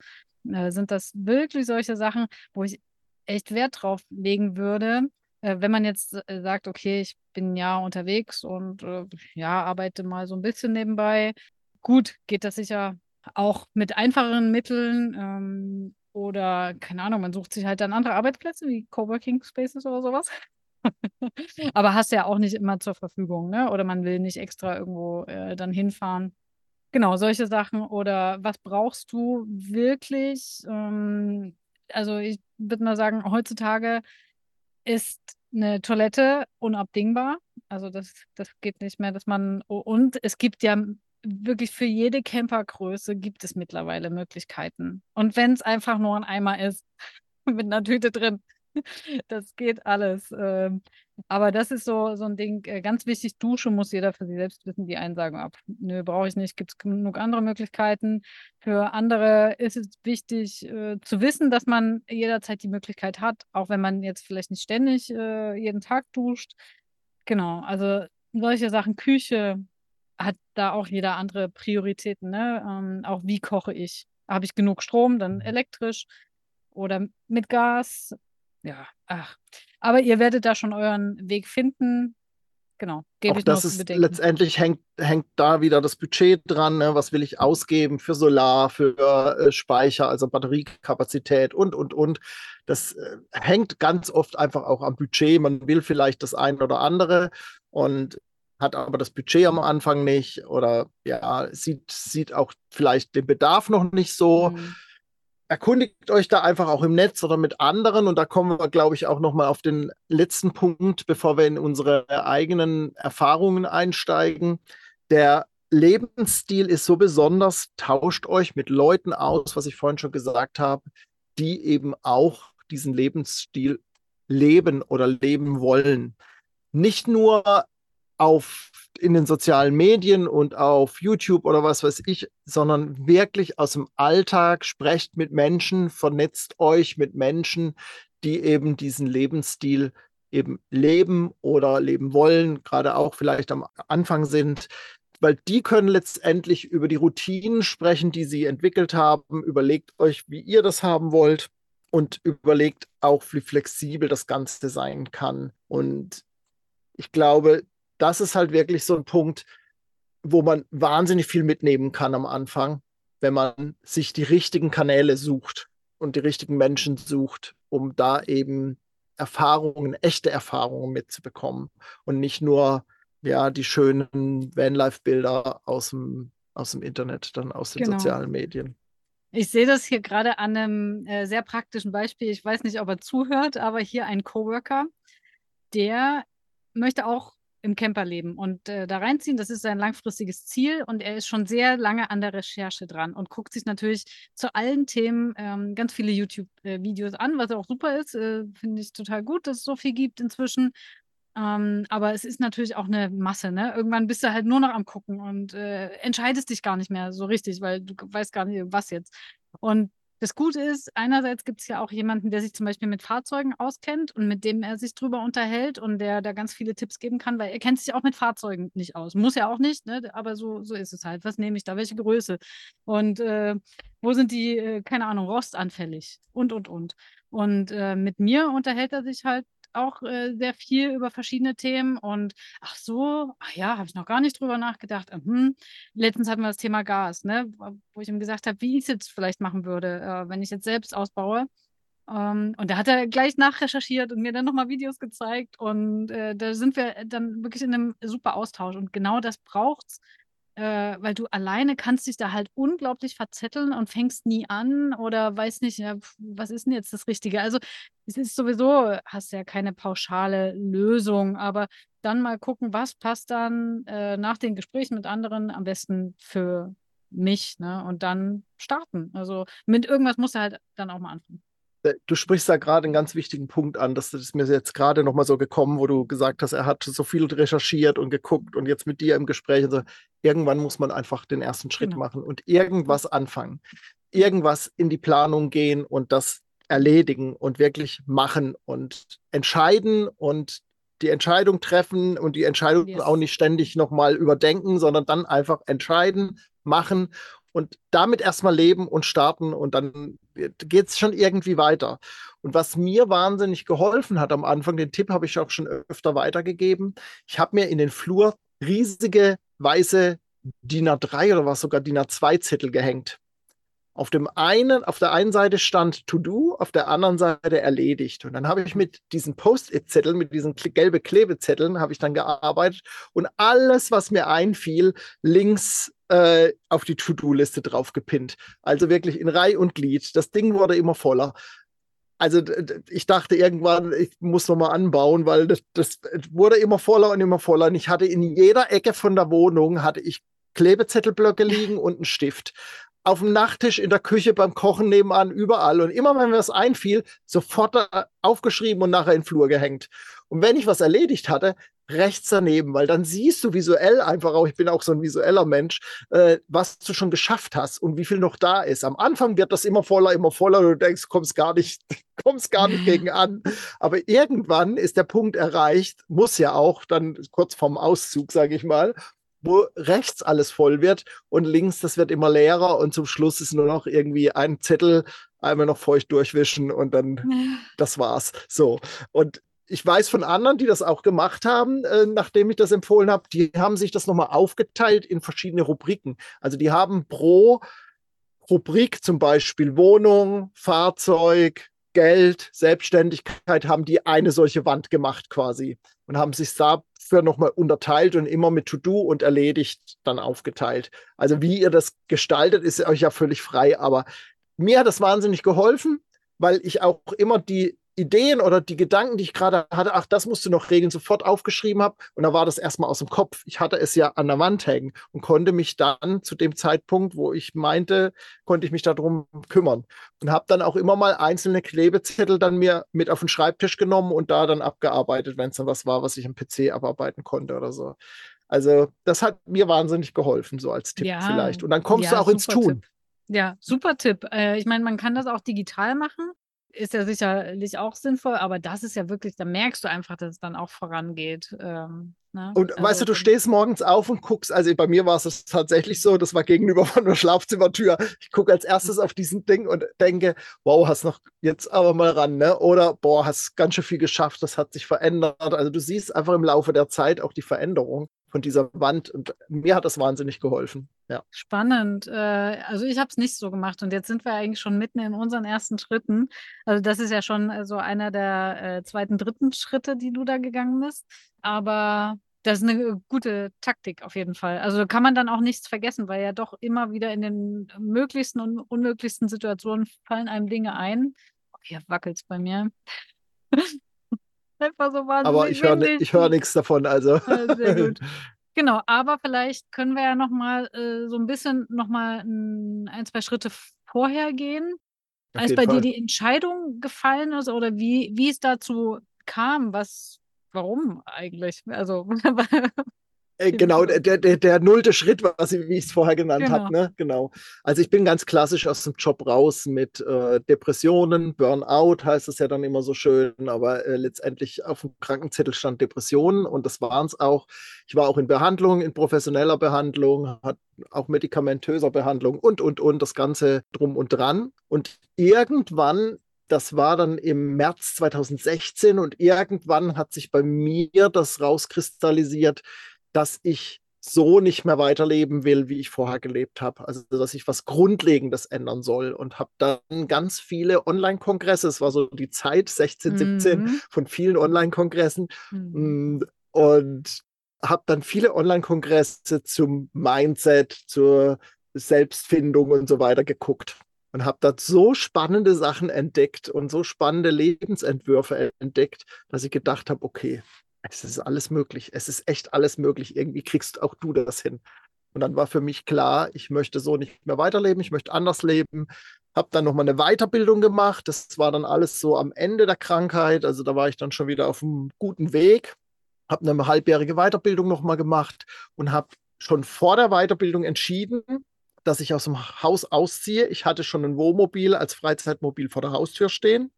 Äh, sind das wirklich solche Sachen, wo ich echt Wert drauf legen würde, äh, wenn man jetzt äh, sagt, okay, ich bin ja unterwegs und äh, ja, arbeite mal so ein bisschen nebenbei. Gut, geht das sicher auch mit einfacheren Mitteln ähm, oder keine Ahnung, man sucht sich halt dann andere Arbeitsplätze wie Coworking Spaces oder sowas. Aber hast ja auch nicht immer zur Verfügung, ne? Oder man will nicht extra irgendwo äh, dann hinfahren. Genau, solche Sachen. Oder was brauchst du wirklich? Ähm, also ich würde mal sagen, heutzutage ist eine Toilette unabdingbar. Also das, das geht nicht mehr, dass man und es gibt ja wirklich für jede Campergröße gibt es mittlerweile Möglichkeiten. Und wenn es einfach nur ein Eimer ist mit einer Tüte drin, das geht alles. Aber das ist so, so ein Ding, äh, ganz wichtig, Dusche muss jeder für sich selbst wissen. Die einen sagen, ab, nö, brauche ich nicht, gibt es genug andere Möglichkeiten. Für andere ist es wichtig äh, zu wissen, dass man jederzeit die Möglichkeit hat, auch wenn man jetzt vielleicht nicht ständig äh, jeden Tag duscht. Genau, also solche Sachen, Küche hat da auch jeder andere Prioritäten. Ne? Ähm, auch wie koche ich? Habe ich genug Strom, dann elektrisch oder mit Gas? Ja, ach. Aber ihr werdet da schon euren Weg finden. Genau, gebe ich das ist letztendlich hängt, hängt da wieder das Budget dran. Ne? Was will ich ausgeben für Solar, für äh, Speicher, also Batteriekapazität und, und, und. Das äh, hängt ganz oft einfach auch am Budget. Man will vielleicht das eine oder andere und hat aber das Budget am Anfang nicht oder ja, sieht, sieht auch vielleicht den Bedarf noch nicht so. Mhm erkundigt euch da einfach auch im Netz oder mit anderen. Und da kommen wir, glaube ich, auch nochmal auf den letzten Punkt, bevor wir in unsere eigenen Erfahrungen einsteigen. Der Lebensstil ist so besonders, tauscht euch mit Leuten aus, was ich vorhin schon gesagt habe, die eben auch diesen Lebensstil leben oder leben wollen. Nicht nur auf in den sozialen Medien und auf YouTube oder was weiß ich, sondern wirklich aus dem Alltag, sprecht mit Menschen, vernetzt euch mit Menschen, die eben diesen Lebensstil eben leben oder leben wollen, gerade auch vielleicht am Anfang sind, weil die können letztendlich über die Routinen sprechen, die sie entwickelt haben. Überlegt euch, wie ihr das haben wollt und überlegt auch, wie flexibel das Ganze sein kann. Und ich glaube, das ist halt wirklich so ein Punkt, wo man wahnsinnig viel mitnehmen kann am Anfang, wenn man sich die richtigen Kanäle sucht und die richtigen Menschen sucht, um da eben Erfahrungen, echte Erfahrungen mitzubekommen und nicht nur ja die schönen Vanlife-Bilder aus dem, aus dem Internet, dann aus den genau. sozialen Medien. Ich sehe das hier gerade an einem äh, sehr praktischen Beispiel. Ich weiß nicht, ob er zuhört, aber hier ein Coworker, der möchte auch im Camper und äh, da reinziehen. Das ist sein langfristiges Ziel und er ist schon sehr lange an der Recherche dran und guckt sich natürlich zu allen Themen ähm, ganz viele YouTube-Videos an, was auch super ist. Äh, Finde ich total gut, dass es so viel gibt inzwischen. Ähm, aber es ist natürlich auch eine Masse, ne? Irgendwann bist du halt nur noch am Gucken und äh, entscheidest dich gar nicht mehr so richtig, weil du weißt gar nicht, was jetzt. Und das Gute ist, einerseits gibt es ja auch jemanden, der sich zum Beispiel mit Fahrzeugen auskennt und mit dem er sich drüber unterhält und der da ganz viele Tipps geben kann, weil er kennt sich auch mit Fahrzeugen nicht aus. Muss ja auch nicht, ne? aber so, so ist es halt. Was nehme ich da? Welche Größe? Und äh, wo sind die, äh, keine Ahnung, rostanfällig? Und, und, und. Und äh, mit mir unterhält er sich halt auch äh, sehr viel über verschiedene Themen und ach so, ach ja, habe ich noch gar nicht drüber nachgedacht. Mhm. Letztens hatten wir das Thema Gas, ne, wo ich ihm gesagt habe, wie ich es jetzt vielleicht machen würde, äh, wenn ich jetzt selbst ausbaue. Ähm, und da hat er gleich nachrecherchiert und mir dann nochmal Videos gezeigt und äh, da sind wir dann wirklich in einem super Austausch und genau das braucht es äh, weil du alleine kannst dich da halt unglaublich verzetteln und fängst nie an oder weißt nicht, ja, was ist denn jetzt das Richtige? Also es ist sowieso, hast ja keine pauschale Lösung, aber dann mal gucken, was passt dann äh, nach den Gesprächen mit anderen am besten für mich, ne? Und dann starten. Also mit irgendwas musst du halt dann auch mal anfangen. Äh, du sprichst da gerade einen ganz wichtigen Punkt an. Das ist mir jetzt gerade nochmal so gekommen, wo du gesagt hast, er hat so viel recherchiert und geguckt und jetzt mit dir im Gespräch. So. Irgendwann muss man einfach den ersten Schritt genau. machen und irgendwas anfangen. Irgendwas in die Planung gehen und das erledigen und wirklich machen und entscheiden und die Entscheidung treffen und die Entscheidung yes. auch nicht ständig nochmal überdenken, sondern dann einfach entscheiden, machen und damit erstmal leben und starten und dann geht es schon irgendwie weiter. Und was mir wahnsinnig geholfen hat am Anfang, den Tipp habe ich auch schon öfter weitergegeben, ich habe mir in den Flur riesige weiße DIN A3 oder was sogar DIN A2 Zettel gehängt. Auf dem einen, auf der einen Seite stand To Do, auf der anderen Seite erledigt. Und dann habe ich mit diesen Post-it-Zetteln, mit diesen gelbe Klebezetteln, habe ich dann gearbeitet und alles, was mir einfiel, links äh, auf die To-Do-Liste drauf gepinnt. Also wirklich in Reihe und Glied. Das Ding wurde immer voller. Also ich dachte irgendwann, ich muss noch mal anbauen, weil das, das wurde immer voller und immer voller. Und ich hatte in jeder Ecke von der Wohnung hatte ich Klebezettelblöcke liegen und einen Stift auf dem Nachttisch, in der Küche, beim Kochen nebenan, überall. Und immer, wenn mir das einfiel, sofort aufgeschrieben und nachher in den Flur gehängt. Und wenn ich was erledigt hatte, rechts daneben, weil dann siehst du visuell einfach auch, ich bin auch so ein visueller Mensch, äh, was du schon geschafft hast und wie viel noch da ist. Am Anfang wird das immer voller, immer voller und du denkst, kommst gar nicht, kommst gar nicht gegen an. Aber irgendwann ist der Punkt erreicht, muss ja auch dann kurz vorm Auszug, sage ich mal, wo rechts alles voll wird und links, das wird immer leerer und zum Schluss ist nur noch irgendwie ein Zettel, einmal noch feucht durchwischen und dann, das war's. So. Und ich weiß von anderen, die das auch gemacht haben, äh, nachdem ich das empfohlen habe, die haben sich das nochmal aufgeteilt in verschiedene Rubriken. Also die haben pro Rubrik zum Beispiel Wohnung, Fahrzeug, Geld, Selbstständigkeit, haben die eine solche Wand gemacht quasi und haben sich da für nochmal unterteilt und immer mit To-Do und erledigt dann aufgeteilt. Also wie ihr das gestaltet, ist euch ja völlig frei, aber mir hat das wahnsinnig geholfen, weil ich auch immer die Ideen oder die Gedanken, die ich gerade hatte, ach, das musst du noch regeln, sofort aufgeschrieben habe. Und da war das erstmal aus dem Kopf. Ich hatte es ja an der Wand hängen und konnte mich dann zu dem Zeitpunkt, wo ich meinte, konnte ich mich darum kümmern. Und habe dann auch immer mal einzelne Klebezettel dann mir mit auf den Schreibtisch genommen und da dann abgearbeitet, wenn es dann was war, was ich im PC abarbeiten konnte oder so. Also, das hat mir wahnsinnig geholfen, so als Tipp ja, vielleicht. Und dann kommst ja, du auch ins Tun. Tipp. Ja, super Tipp. Äh, ich meine, man kann das auch digital machen ist ja sicherlich auch sinnvoll, aber das ist ja wirklich, da merkst du einfach, dass es dann auch vorangeht. Ähm, ne? Und also, weißt du, du stehst morgens auf und guckst, also bei mir war es tatsächlich so, das war gegenüber von der Schlafzimmertür. Ich gucke als erstes auf diesen Ding und denke, wow, hast noch jetzt aber mal ran, ne? Oder boah, hast ganz schön viel geschafft, das hat sich verändert. Also du siehst einfach im Laufe der Zeit auch die Veränderung von dieser Wand. Und mir hat das wahnsinnig geholfen. Ja. Spannend. Äh, also ich habe es nicht so gemacht und jetzt sind wir eigentlich schon mitten in unseren ersten Schritten. Also das ist ja schon äh, so einer der äh, zweiten, dritten Schritte, die du da gegangen bist. Aber das ist eine gute Taktik auf jeden Fall. Also kann man dann auch nichts vergessen, weil ja doch immer wieder in den möglichsten und unmöglichsten Situationen fallen einem Dinge ein. Okay, wackelt es bei mir. Einfach so wahnsinnig. Aber ich höre ich hör nichts davon, also. Sehr gut. Genau, aber vielleicht können wir ja nochmal äh, so ein bisschen nochmal ein, ein, zwei Schritte vorher gehen. Auf als bei Fall. dir die Entscheidung gefallen ist oder wie, wie es dazu kam, was, warum eigentlich? Also genau, der, der, der nullte Schritt, was ich, wie ich es vorher genannt genau. habe. Ne? Genau. Also ich bin ganz klassisch aus dem Job raus mit äh, Depressionen, Burnout heißt es ja dann immer so schön, aber äh, letztendlich auf dem Krankenzettel stand Depressionen und das waren es auch. Ich war auch in Behandlung, in professioneller Behandlung, hat auch medikamentöser Behandlung und, und, und, das Ganze drum und dran. Und irgendwann das war dann im März 2016 und irgendwann hat sich bei mir das rauskristallisiert, dass ich so nicht mehr weiterleben will, wie ich vorher gelebt habe. Also, dass ich was Grundlegendes ändern soll und habe dann ganz viele Online-Kongresse, es war so die Zeit, 16, 17 mhm. von vielen Online-Kongressen mhm. Mm, und habe dann viele Online-Kongresse zum Mindset, zur Selbstfindung und so weiter geguckt und habe dort so spannende Sachen entdeckt und so spannende Lebensentwürfe entdeckt, dass ich gedacht habe, okay, es ist alles möglich. Es ist echt alles möglich. Irgendwie kriegst auch du das hin. Und dann war für mich klar, ich möchte so nicht mehr weiterleben, ich möchte anders leben. Habe dann nochmal eine Weiterbildung gemacht. Das war dann alles so am Ende der Krankheit. Also da war ich dann schon wieder auf einem guten Weg. Habe eine halbjährige Weiterbildung nochmal gemacht und habe schon vor der Weiterbildung entschieden, dass ich aus dem Haus ausziehe. Ich hatte schon ein Wohnmobil als Freizeitmobil vor der Haustür stehen.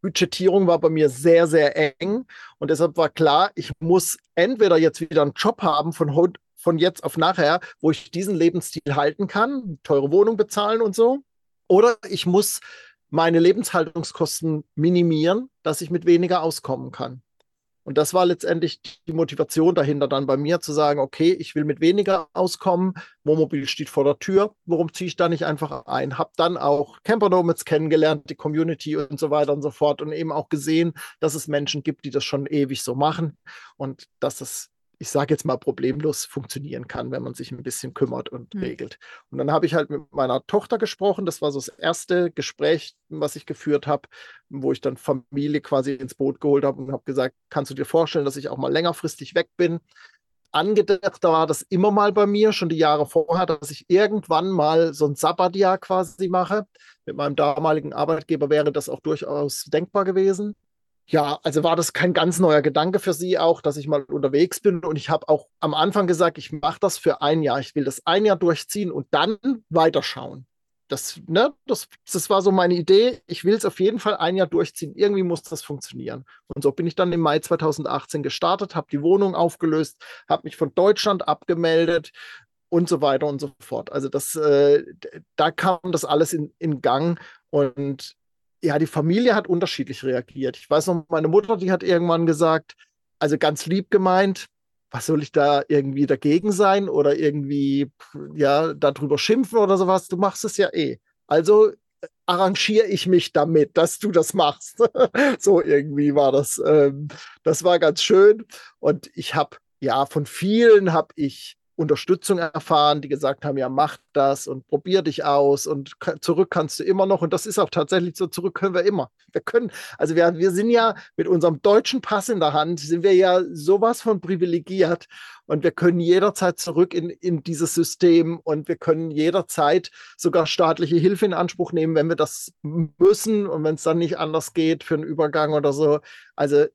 Budgetierung war bei mir sehr, sehr eng und deshalb war klar, ich muss entweder jetzt wieder einen Job haben von, von jetzt auf nachher, wo ich diesen Lebensstil halten kann, teure Wohnung bezahlen und so, oder ich muss meine Lebenshaltungskosten minimieren, dass ich mit weniger auskommen kann. Und das war letztendlich die Motivation dahinter, dann bei mir zu sagen, okay, ich will mit weniger auskommen. Wohnmobil steht vor der Tür. Warum ziehe ich da nicht einfach ein? Hab dann auch Camper Nomads kennengelernt, die Community und so weiter und so fort und eben auch gesehen, dass es Menschen gibt, die das schon ewig so machen und dass es ich sage jetzt mal, problemlos funktionieren kann, wenn man sich ein bisschen kümmert und mhm. regelt. Und dann habe ich halt mit meiner Tochter gesprochen. Das war so das erste Gespräch, was ich geführt habe, wo ich dann Familie quasi ins Boot geholt habe und habe gesagt, kannst du dir vorstellen, dass ich auch mal längerfristig weg bin? Angedacht war das immer mal bei mir, schon die Jahre vorher, dass ich irgendwann mal so ein Sabbatjahr quasi mache. Mit meinem damaligen Arbeitgeber wäre das auch durchaus denkbar gewesen ja, also war das kein ganz neuer Gedanke für Sie auch, dass ich mal unterwegs bin. Und ich habe auch am Anfang gesagt, ich mache das für ein Jahr. Ich will das ein Jahr durchziehen und dann weiterschauen. Das, ne, das, das war so meine Idee. Ich will es auf jeden Fall ein Jahr durchziehen. Irgendwie muss das funktionieren. Und so bin ich dann im Mai 2018 gestartet, habe die Wohnung aufgelöst, habe mich von Deutschland abgemeldet und so weiter und so fort. Also das, äh, da kam das alles in, in Gang und ja, die Familie hat unterschiedlich reagiert. Ich weiß noch, meine Mutter, die hat irgendwann gesagt, also ganz lieb gemeint, was soll ich da irgendwie dagegen sein oder irgendwie ja darüber schimpfen oder sowas? Du machst es ja eh. Also äh, arrangiere ich mich damit, dass du das machst. so irgendwie war das. Ähm, das war ganz schön. Und ich habe, ja, von vielen habe ich Unterstützung erfahren, die gesagt haben, ja, mach das und probier dich aus und zurück kannst du immer noch. Und das ist auch tatsächlich so, zurück können wir immer. Wir können, also wir, wir sind ja mit unserem deutschen Pass in der Hand, sind wir ja sowas von privilegiert und wir können jederzeit zurück in, in dieses System und wir können jederzeit sogar staatliche Hilfe in Anspruch nehmen, wenn wir das müssen und wenn es dann nicht anders geht für einen Übergang oder so. Also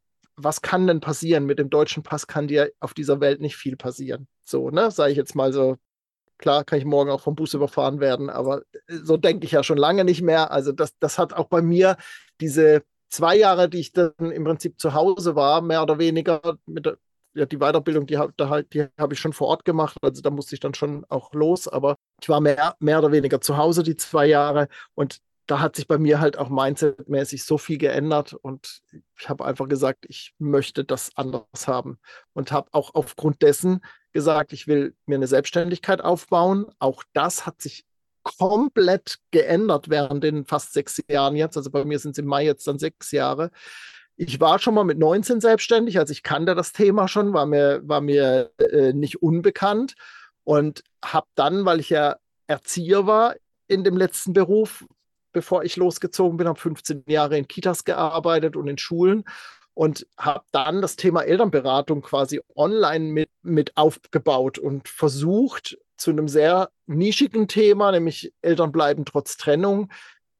was kann denn passieren? Mit dem deutschen Pass kann dir auf dieser Welt nicht viel passieren. So, ne, sage ich jetzt mal so. Klar kann ich morgen auch vom Bus überfahren werden, aber äh, so denke ich ja schon lange nicht mehr. Also das, das hat auch bei mir diese zwei Jahre, die ich dann im Prinzip zu Hause war, mehr oder weniger mit der, ja, die Weiterbildung, die, halt, die habe ich schon vor Ort gemacht, also da musste ich dann schon auch los, aber ich war mehr, mehr oder weniger zu Hause die zwei Jahre und da hat sich bei mir halt auch mindsetmäßig so viel geändert und ich habe einfach gesagt, ich möchte das anders haben und habe auch aufgrund dessen gesagt, ich will mir eine Selbstständigkeit aufbauen. Auch das hat sich komplett geändert während den fast sechs Jahren jetzt. Also bei mir sind es im Mai jetzt dann sechs Jahre. Ich war schon mal mit 19 selbstständig, also ich kannte das Thema schon, war mir, war mir äh, nicht unbekannt und habe dann, weil ich ja Erzieher war in dem letzten Beruf, bevor ich losgezogen bin, habe 15 Jahre in Kitas gearbeitet und in Schulen und habe dann das Thema Elternberatung quasi online mit, mit aufgebaut und versucht, zu einem sehr nischigen Thema, nämlich Eltern bleiben trotz Trennung,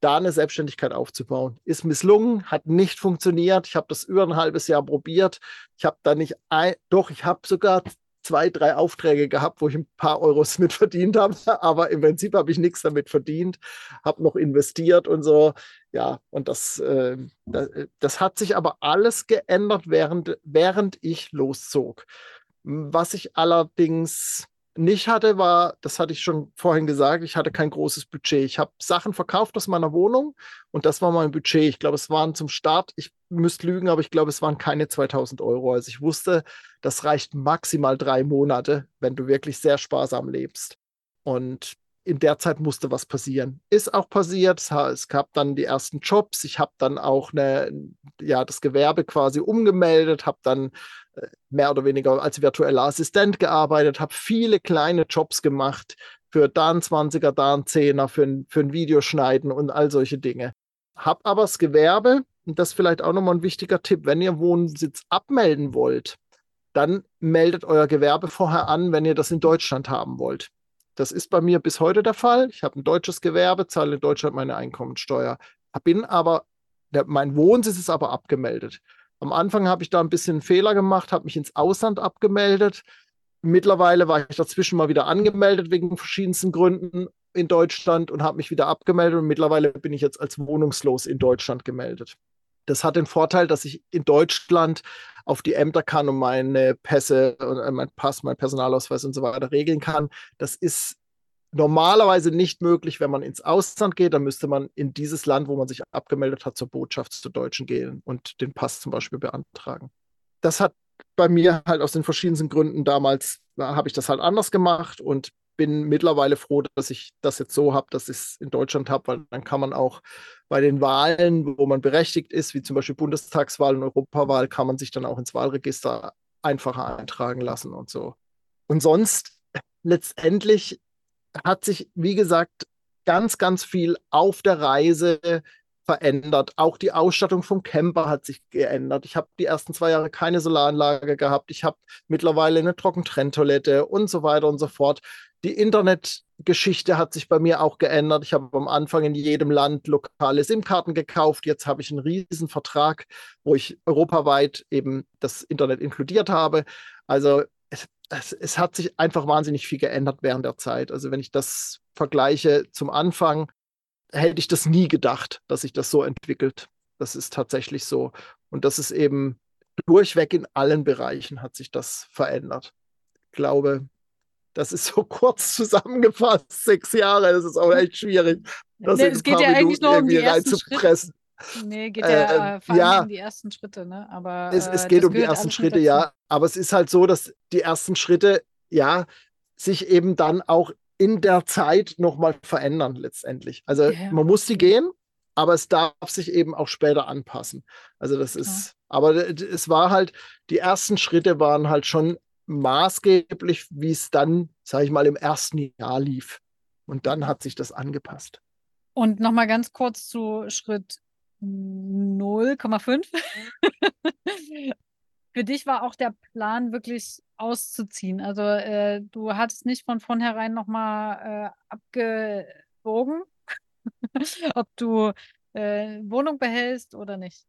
da eine Selbstständigkeit aufzubauen. Ist misslungen, hat nicht funktioniert. Ich habe das über ein halbes Jahr probiert. Ich habe da nicht, ein, doch, ich habe sogar zwei, drei Aufträge gehabt, wo ich ein paar Euros mit verdient habe, aber im Prinzip habe ich nichts damit verdient, habe noch investiert und so. Ja, und das, äh, das, das, hat sich aber alles geändert, während, während ich loszog. Was ich allerdings nicht hatte, war, das hatte ich schon vorhin gesagt, ich hatte kein großes Budget. Ich habe Sachen verkauft aus meiner Wohnung und das war mein Budget. Ich glaube, es waren zum Start, ich müsste lügen, aber ich glaube, es waren keine 2000 Euro. Also ich wusste, das reicht maximal drei Monate, wenn du wirklich sehr sparsam lebst. Und in der Zeit musste was passieren. Ist auch passiert. Es gab dann die ersten Jobs. Ich habe dann auch eine, ja, das Gewerbe quasi umgemeldet, habe dann äh, mehr oder weniger als virtueller Assistent gearbeitet, habe viele kleine Jobs gemacht für da ein 20er, da ein 10er, für ein, für ein Videoschneiden und all solche Dinge. Hab aber das Gewerbe, und das ist vielleicht auch nochmal ein wichtiger Tipp, wenn ihr Wohnsitz abmelden wollt, dann meldet euer Gewerbe vorher an, wenn ihr das in Deutschland haben wollt. Das ist bei mir bis heute der Fall. Ich habe ein deutsches Gewerbe, zahle in Deutschland meine Einkommensteuer. Bin aber, der, mein Wohnsitz ist aber abgemeldet. Am Anfang habe ich da ein bisschen Fehler gemacht, habe mich ins Ausland abgemeldet. Mittlerweile war ich dazwischen mal wieder angemeldet wegen verschiedensten Gründen in Deutschland und habe mich wieder abgemeldet und mittlerweile bin ich jetzt als wohnungslos in Deutschland gemeldet. Das hat den Vorteil, dass ich in Deutschland auf die Ämter kann und meine Pässe, äh, mein Pass, mein Personalausweis und so weiter regeln kann. Das ist normalerweise nicht möglich, wenn man ins Ausland geht. Dann müsste man in dieses Land, wo man sich abgemeldet hat, zur Botschaft zur Deutschen gehen und den Pass zum Beispiel beantragen. Das hat bei mir halt aus den verschiedensten Gründen damals, habe ich das halt anders gemacht und bin mittlerweile froh, dass ich das jetzt so habe, dass ich es in Deutschland habe, weil dann kann man auch bei den Wahlen, wo man berechtigt ist, wie zum Beispiel Bundestagswahl und Europawahl, kann man sich dann auch ins Wahlregister einfacher eintragen lassen und so. Und sonst letztendlich hat sich, wie gesagt, ganz, ganz viel auf der Reise verändert. Auch die Ausstattung vom Camper hat sich geändert. Ich habe die ersten zwei Jahre keine Solaranlage gehabt. Ich habe mittlerweile eine Trockentrenntoilette und so weiter und so fort. Die Internetgeschichte hat sich bei mir auch geändert. Ich habe am Anfang in jedem Land lokale SIM-Karten gekauft. Jetzt habe ich einen riesen Vertrag, wo ich europaweit eben das Internet inkludiert habe. Also es, es, es hat sich einfach wahnsinnig viel geändert während der Zeit. Also wenn ich das vergleiche zum Anfang, hätte ich das nie gedacht, dass sich das so entwickelt. Das ist tatsächlich so. Und das ist eben durchweg in allen Bereichen hat sich das verändert. Ich glaube, das ist so kurz zusammengefasst, sechs Jahre, das ist auch echt schwierig. Das nee, es geht ja Minuten eigentlich nur um die reinzupressen. Nee, geht ja äh, vor allem ja, um die ersten Schritte, ne? Aber es, es äh, geht um die ersten Schritte, ja. Aber es ist halt so, dass die ersten Schritte, ja, sich eben dann auch in der Zeit nochmal verändern letztendlich. Also ja. man muss sie gehen, aber es darf sich eben auch später anpassen. Also das Klar. ist, aber es war halt, die ersten Schritte waren halt schon maßgeblich, wie es dann, sage ich mal, im ersten Jahr lief. Und dann hat sich das angepasst. Und nochmal ganz kurz zu Schritt 0,5. Für dich war auch der Plan wirklich auszuziehen. Also äh, du hattest nicht von vornherein nochmal äh, abgewogen, ob du äh, Wohnung behältst oder nicht.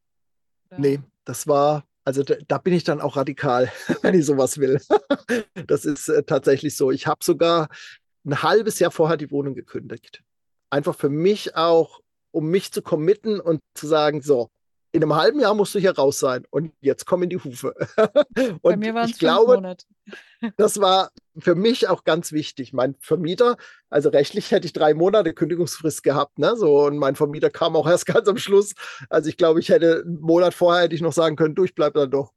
Oder? Nee, das war, also da, da, bin ich dann auch radikal, wenn ich sowas will. das ist äh, tatsächlich so. Ich habe sogar ein halbes Jahr vorher die Wohnung gekündigt. Einfach für mich auch, um mich zu committen und zu sagen, so, in einem halben Jahr musst du hier raus sein und jetzt komm in die Hufe. und Bei mir waren es glaube, Monate. das war für mich auch ganz wichtig. Mein Vermieter, also rechtlich hätte ich drei Monate Kündigungsfrist gehabt, ne? So, und mein Vermieter kam auch erst ganz am Schluss. Also ich glaube, ich hätte einen Monat vorher hätte ich noch sagen können, du, ich bleib dann doch.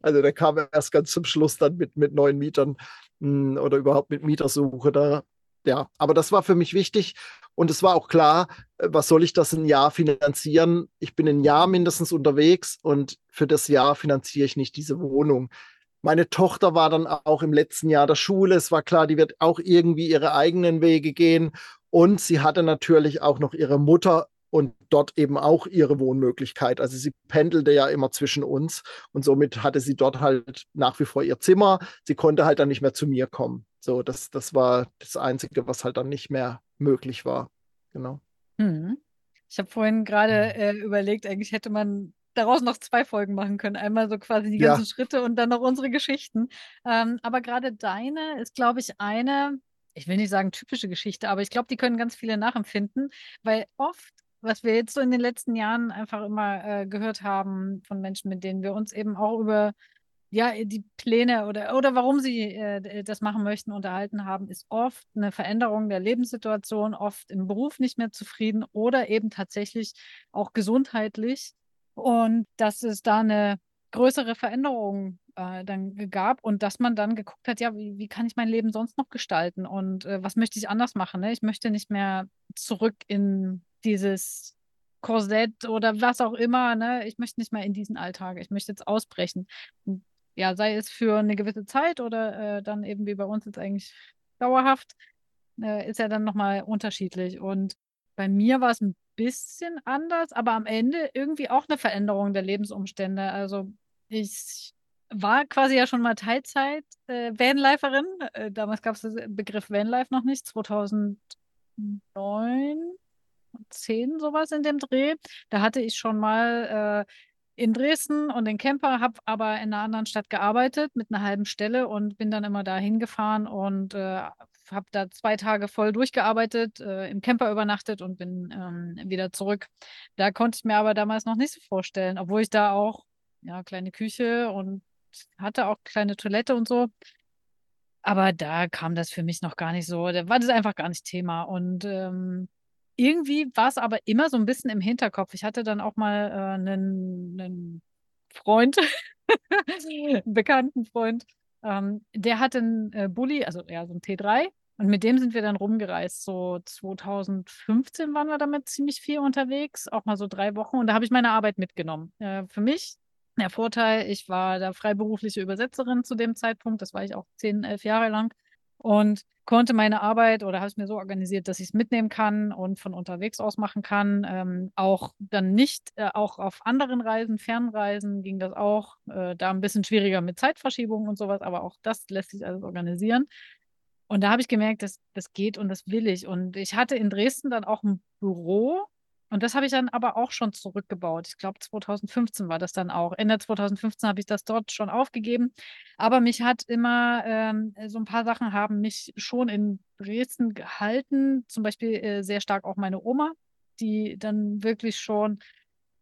also der kam erst ganz zum Schluss dann mit, mit neuen Mietern hm, oder überhaupt mit Mietersuche. Da ja, aber das war für mich wichtig und es war auch klar, äh, was soll ich das ein Jahr finanzieren? Ich bin ein Jahr mindestens unterwegs und für das Jahr finanziere ich nicht diese Wohnung. Meine Tochter war dann auch im letzten Jahr der Schule. Es war klar, die wird auch irgendwie ihre eigenen Wege gehen. Und sie hatte natürlich auch noch ihre Mutter und dort eben auch ihre Wohnmöglichkeit. Also sie pendelte ja immer zwischen uns und somit hatte sie dort halt nach wie vor ihr Zimmer. Sie konnte halt dann nicht mehr zu mir kommen. So, das, das war das Einzige, was halt dann nicht mehr möglich war. Genau. Hm. Ich habe vorhin gerade mhm. äh, überlegt, eigentlich hätte man daraus noch zwei Folgen machen können. Einmal so quasi die ganzen ja. Schritte und dann noch unsere Geschichten. Ähm, aber gerade deine ist, glaube ich, eine, ich will nicht sagen typische Geschichte, aber ich glaube, die können ganz viele nachempfinden, weil oft was wir jetzt so in den letzten Jahren einfach immer äh, gehört haben von Menschen, mit denen wir uns eben auch über ja, die Pläne oder, oder warum sie äh, das machen möchten, unterhalten haben, ist oft eine Veränderung der Lebenssituation, oft im Beruf nicht mehr zufrieden oder eben tatsächlich auch gesundheitlich. Und dass es da eine größere Veränderung äh, dann gab und dass man dann geguckt hat, ja, wie, wie kann ich mein Leben sonst noch gestalten und äh, was möchte ich anders machen? Ne? Ich möchte nicht mehr zurück in dieses Korsett oder was auch immer. Ne? Ich möchte nicht mehr in diesen Alltag. Ich möchte jetzt ausbrechen. Ja, sei es für eine gewisse Zeit oder äh, dann eben wie bei uns jetzt eigentlich dauerhaft, äh, ist ja dann nochmal unterschiedlich. Und bei mir war es ein bisschen anders, aber am Ende irgendwie auch eine Veränderung der Lebensumstände. Also ich war quasi ja schon mal Teilzeit äh, Vanliferin. Äh, damals gab es den Begriff Vanlife noch nicht, 2009 10 sowas in dem Dreh. Da hatte ich schon mal äh, in Dresden und in Camper, habe aber in einer anderen Stadt gearbeitet mit einer halben Stelle und bin dann immer da hingefahren und äh, habe da zwei Tage voll durchgearbeitet, äh, im Camper übernachtet und bin ähm, wieder zurück. Da konnte ich mir aber damals noch nicht so vorstellen, obwohl ich da auch ja kleine Küche und hatte auch kleine Toilette und so. Aber da kam das für mich noch gar nicht so, da war das einfach gar nicht Thema. Und ähm, irgendwie war es aber immer so ein bisschen im Hinterkopf. Ich hatte dann auch mal äh, einen, einen Freund, einen bekannten Freund, ähm, der hatte einen äh, Bulli, also ja, so ein T3. Und mit dem sind wir dann rumgereist. So 2015 waren wir damit ziemlich viel unterwegs, auch mal so drei Wochen. Und da habe ich meine Arbeit mitgenommen. Äh, für mich der Vorteil, ich war da freiberufliche Übersetzerin zu dem Zeitpunkt. Das war ich auch zehn, elf Jahre lang und konnte meine Arbeit oder habe es mir so organisiert, dass ich es mitnehmen kann und von unterwegs aus machen kann. Ähm, auch dann nicht, äh, auch auf anderen Reisen, Fernreisen ging das auch. Äh, da ein bisschen schwieriger mit Zeitverschiebungen und sowas, aber auch das lässt sich alles organisieren. Und da habe ich gemerkt, dass das geht und das will ich. Und ich hatte in Dresden dann auch ein Büro und das habe ich dann aber auch schon zurückgebaut. Ich glaube, 2015 war das dann auch. Ende 2015 habe ich das dort schon aufgegeben. Aber mich hat immer ähm, so ein paar Sachen haben mich schon in Dresden gehalten. Zum Beispiel äh, sehr stark auch meine Oma, die dann wirklich schon,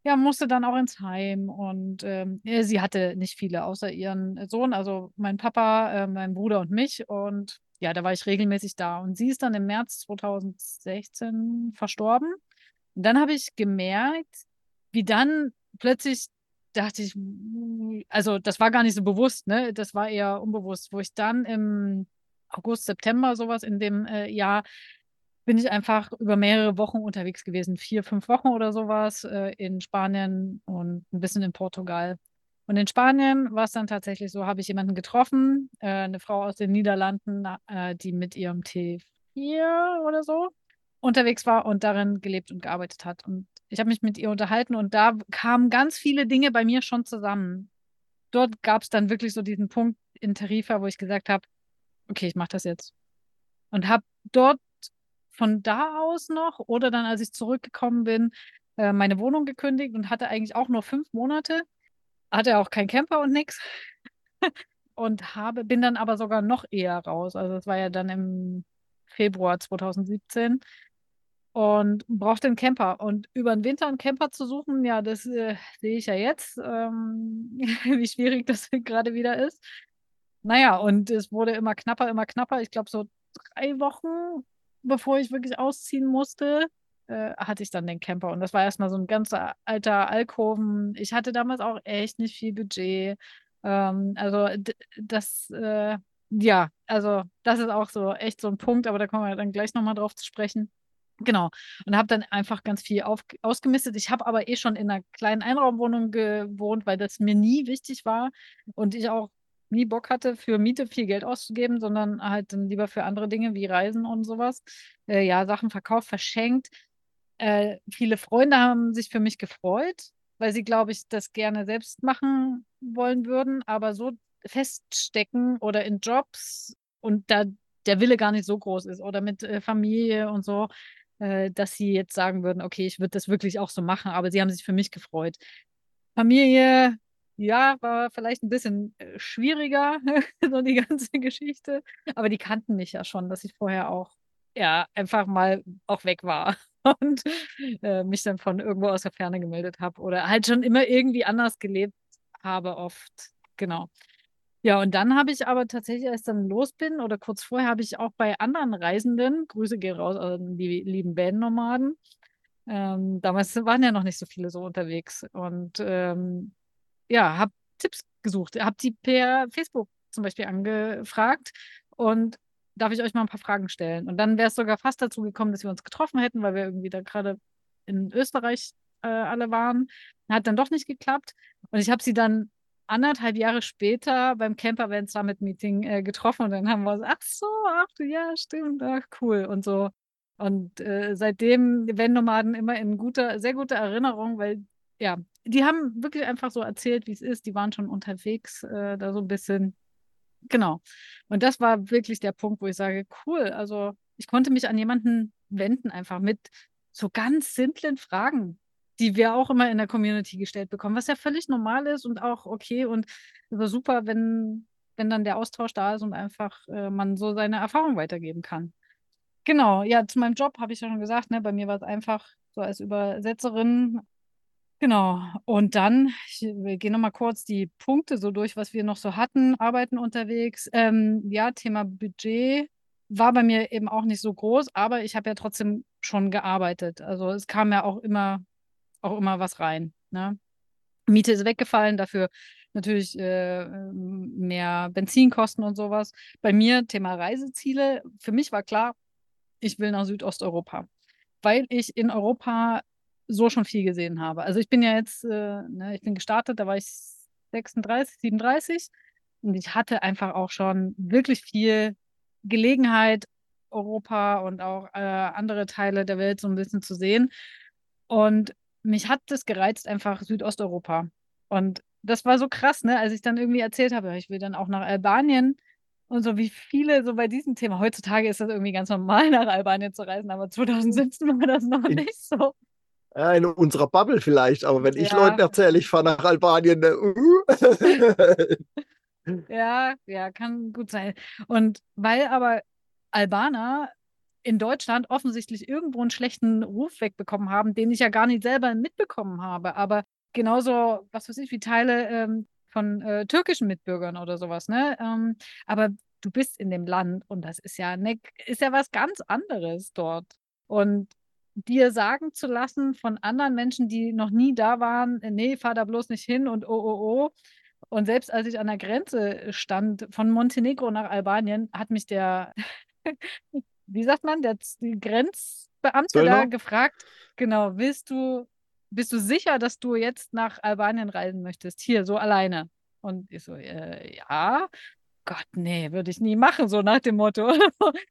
ja, musste dann auch ins Heim. Und ähm, sie hatte nicht viele außer ihren Sohn, also mein Papa, äh, mein Bruder und mich. Und ja, da war ich regelmäßig da. Und sie ist dann im März 2016 verstorben. Und dann habe ich gemerkt, wie dann plötzlich dachte ich, also das war gar nicht so bewusst, ne? Das war eher unbewusst, wo ich dann im August, September sowas in dem äh, Jahr bin ich einfach über mehrere Wochen unterwegs gewesen, vier, fünf Wochen oder sowas äh, in Spanien und ein bisschen in Portugal. Und in Spanien war es dann tatsächlich so, habe ich jemanden getroffen, äh, eine Frau aus den Niederlanden, äh, die mit ihrem T4 oder so unterwegs war und darin gelebt und gearbeitet hat. Und ich habe mich mit ihr unterhalten und da kamen ganz viele Dinge bei mir schon zusammen. Dort gab es dann wirklich so diesen Punkt in Tarifa, wo ich gesagt habe, okay, ich mache das jetzt. Und habe dort von da aus noch oder dann, als ich zurückgekommen bin, äh, meine Wohnung gekündigt und hatte eigentlich auch nur fünf Monate. Hatte auch kein Camper und nichts. und habe, bin dann aber sogar noch eher raus. Also es war ja dann im Februar 2017 und brauchte einen Camper. Und über den Winter einen Camper zu suchen, ja, das äh, sehe ich ja jetzt, ähm, wie schwierig das gerade wieder ist. Naja, und es wurde immer knapper, immer knapper. Ich glaube, so drei Wochen, bevor ich wirklich ausziehen musste, äh, hatte ich dann den Camper. Und das war erstmal so ein ganzer alter Alkoven. Ich hatte damals auch echt nicht viel Budget. Ähm, also das, äh, ja, also das ist auch so echt so ein Punkt, aber da kommen wir dann gleich nochmal drauf zu sprechen. Genau. Und habe dann einfach ganz viel auf, ausgemistet. Ich habe aber eh schon in einer kleinen Einraumwohnung gewohnt, weil das mir nie wichtig war und ich auch nie Bock hatte, für Miete viel Geld auszugeben, sondern halt dann lieber für andere Dinge wie Reisen und sowas. Äh, ja, Sachen verkauft, verschenkt. Äh, viele Freunde haben sich für mich gefreut, weil sie, glaube ich, das gerne selbst machen wollen würden, aber so feststecken oder in Jobs und da der Wille gar nicht so groß ist oder mit äh, Familie und so, äh, dass sie jetzt sagen würden, okay, ich würde das wirklich auch so machen, aber sie haben sich für mich gefreut. Familie, ja, war vielleicht ein bisschen äh, schwieriger, so die ganze Geschichte. Aber die kannten mich ja schon, dass ich vorher auch, ja, einfach mal auch weg war und äh, mich dann von irgendwo aus der Ferne gemeldet habe oder halt schon immer irgendwie anders gelebt habe, oft. Genau. Ja, und dann habe ich aber tatsächlich, als ich dann los bin oder kurz vorher, habe ich auch bei anderen Reisenden, Grüße gehen raus an die lieben Van-Nomaden, ähm, damals waren ja noch nicht so viele so unterwegs und ähm, ja, habe Tipps gesucht, habe die per Facebook zum Beispiel angefragt und darf ich euch mal ein paar Fragen stellen? Und dann wäre es sogar fast dazu gekommen, dass wir uns getroffen hätten, weil wir irgendwie da gerade in Österreich äh, alle waren. Hat dann doch nicht geklappt. Und ich habe sie dann anderthalb Jahre später beim Camper Van Summit Meeting äh, getroffen und dann haben wir so, ach so, ach ja, stimmt, ach cool und so. Und äh, seitdem Van-Nomaden immer in guter, sehr guter Erinnerung, weil ja, die haben wirklich einfach so erzählt, wie es ist. Die waren schon unterwegs, äh, da so ein bisschen. Genau. Und das war wirklich der Punkt, wo ich sage, cool, also ich konnte mich an jemanden wenden, einfach mit so ganz simplen Fragen die wir auch immer in der Community gestellt bekommen, was ja völlig normal ist und auch okay und super, wenn, wenn dann der Austausch da ist und einfach äh, man so seine Erfahrung weitergeben kann. Genau, ja, zu meinem Job habe ich ja schon gesagt, ne, bei mir war es einfach so als Übersetzerin. Genau, und dann, ich gehe nochmal kurz die Punkte so durch, was wir noch so hatten, Arbeiten unterwegs. Ähm, ja, Thema Budget war bei mir eben auch nicht so groß, aber ich habe ja trotzdem schon gearbeitet. Also es kam ja auch immer auch immer was rein. Ne? Miete ist weggefallen, dafür natürlich äh, mehr Benzinkosten und sowas. Bei mir Thema Reiseziele. Für mich war klar, ich will nach Südosteuropa, weil ich in Europa so schon viel gesehen habe. Also ich bin ja jetzt, äh, ne, ich bin gestartet, da war ich 36, 37 und ich hatte einfach auch schon wirklich viel Gelegenheit, Europa und auch äh, andere Teile der Welt so ein bisschen zu sehen. Und mich hat das gereizt, einfach Südosteuropa. Und das war so krass, ne, als ich dann irgendwie erzählt habe, ich will dann auch nach Albanien und so wie viele so bei diesem Thema. Heutzutage ist das irgendwie ganz normal, nach Albanien zu reisen, aber 2017 war das noch nicht so. Ja, in unserer Bubble vielleicht, aber wenn ja. ich Leuten erzähle, ich fahre nach Albanien, ne, uh. ja, ja, kann gut sein. Und weil aber Albaner in Deutschland offensichtlich irgendwo einen schlechten Ruf wegbekommen haben, den ich ja gar nicht selber mitbekommen habe. Aber genauso, was weiß ich, wie Teile ähm, von äh, türkischen Mitbürgern oder sowas, ne? Ähm, aber du bist in dem Land und das ist ja, ne, ist ja was ganz anderes dort. Und dir sagen zu lassen von anderen Menschen, die noch nie da waren, nee, fahr da bloß nicht hin und oh, oh, oh. Und selbst als ich an der Grenze stand, von Montenegro nach Albanien, hat mich der wie sagt man, der Grenzbeamte Zöllner? da gefragt, genau, willst du, bist du sicher, dass du jetzt nach Albanien reisen möchtest? Hier, so alleine. Und ich so, äh, ja. Gott, nee, würde ich nie machen, so nach dem Motto.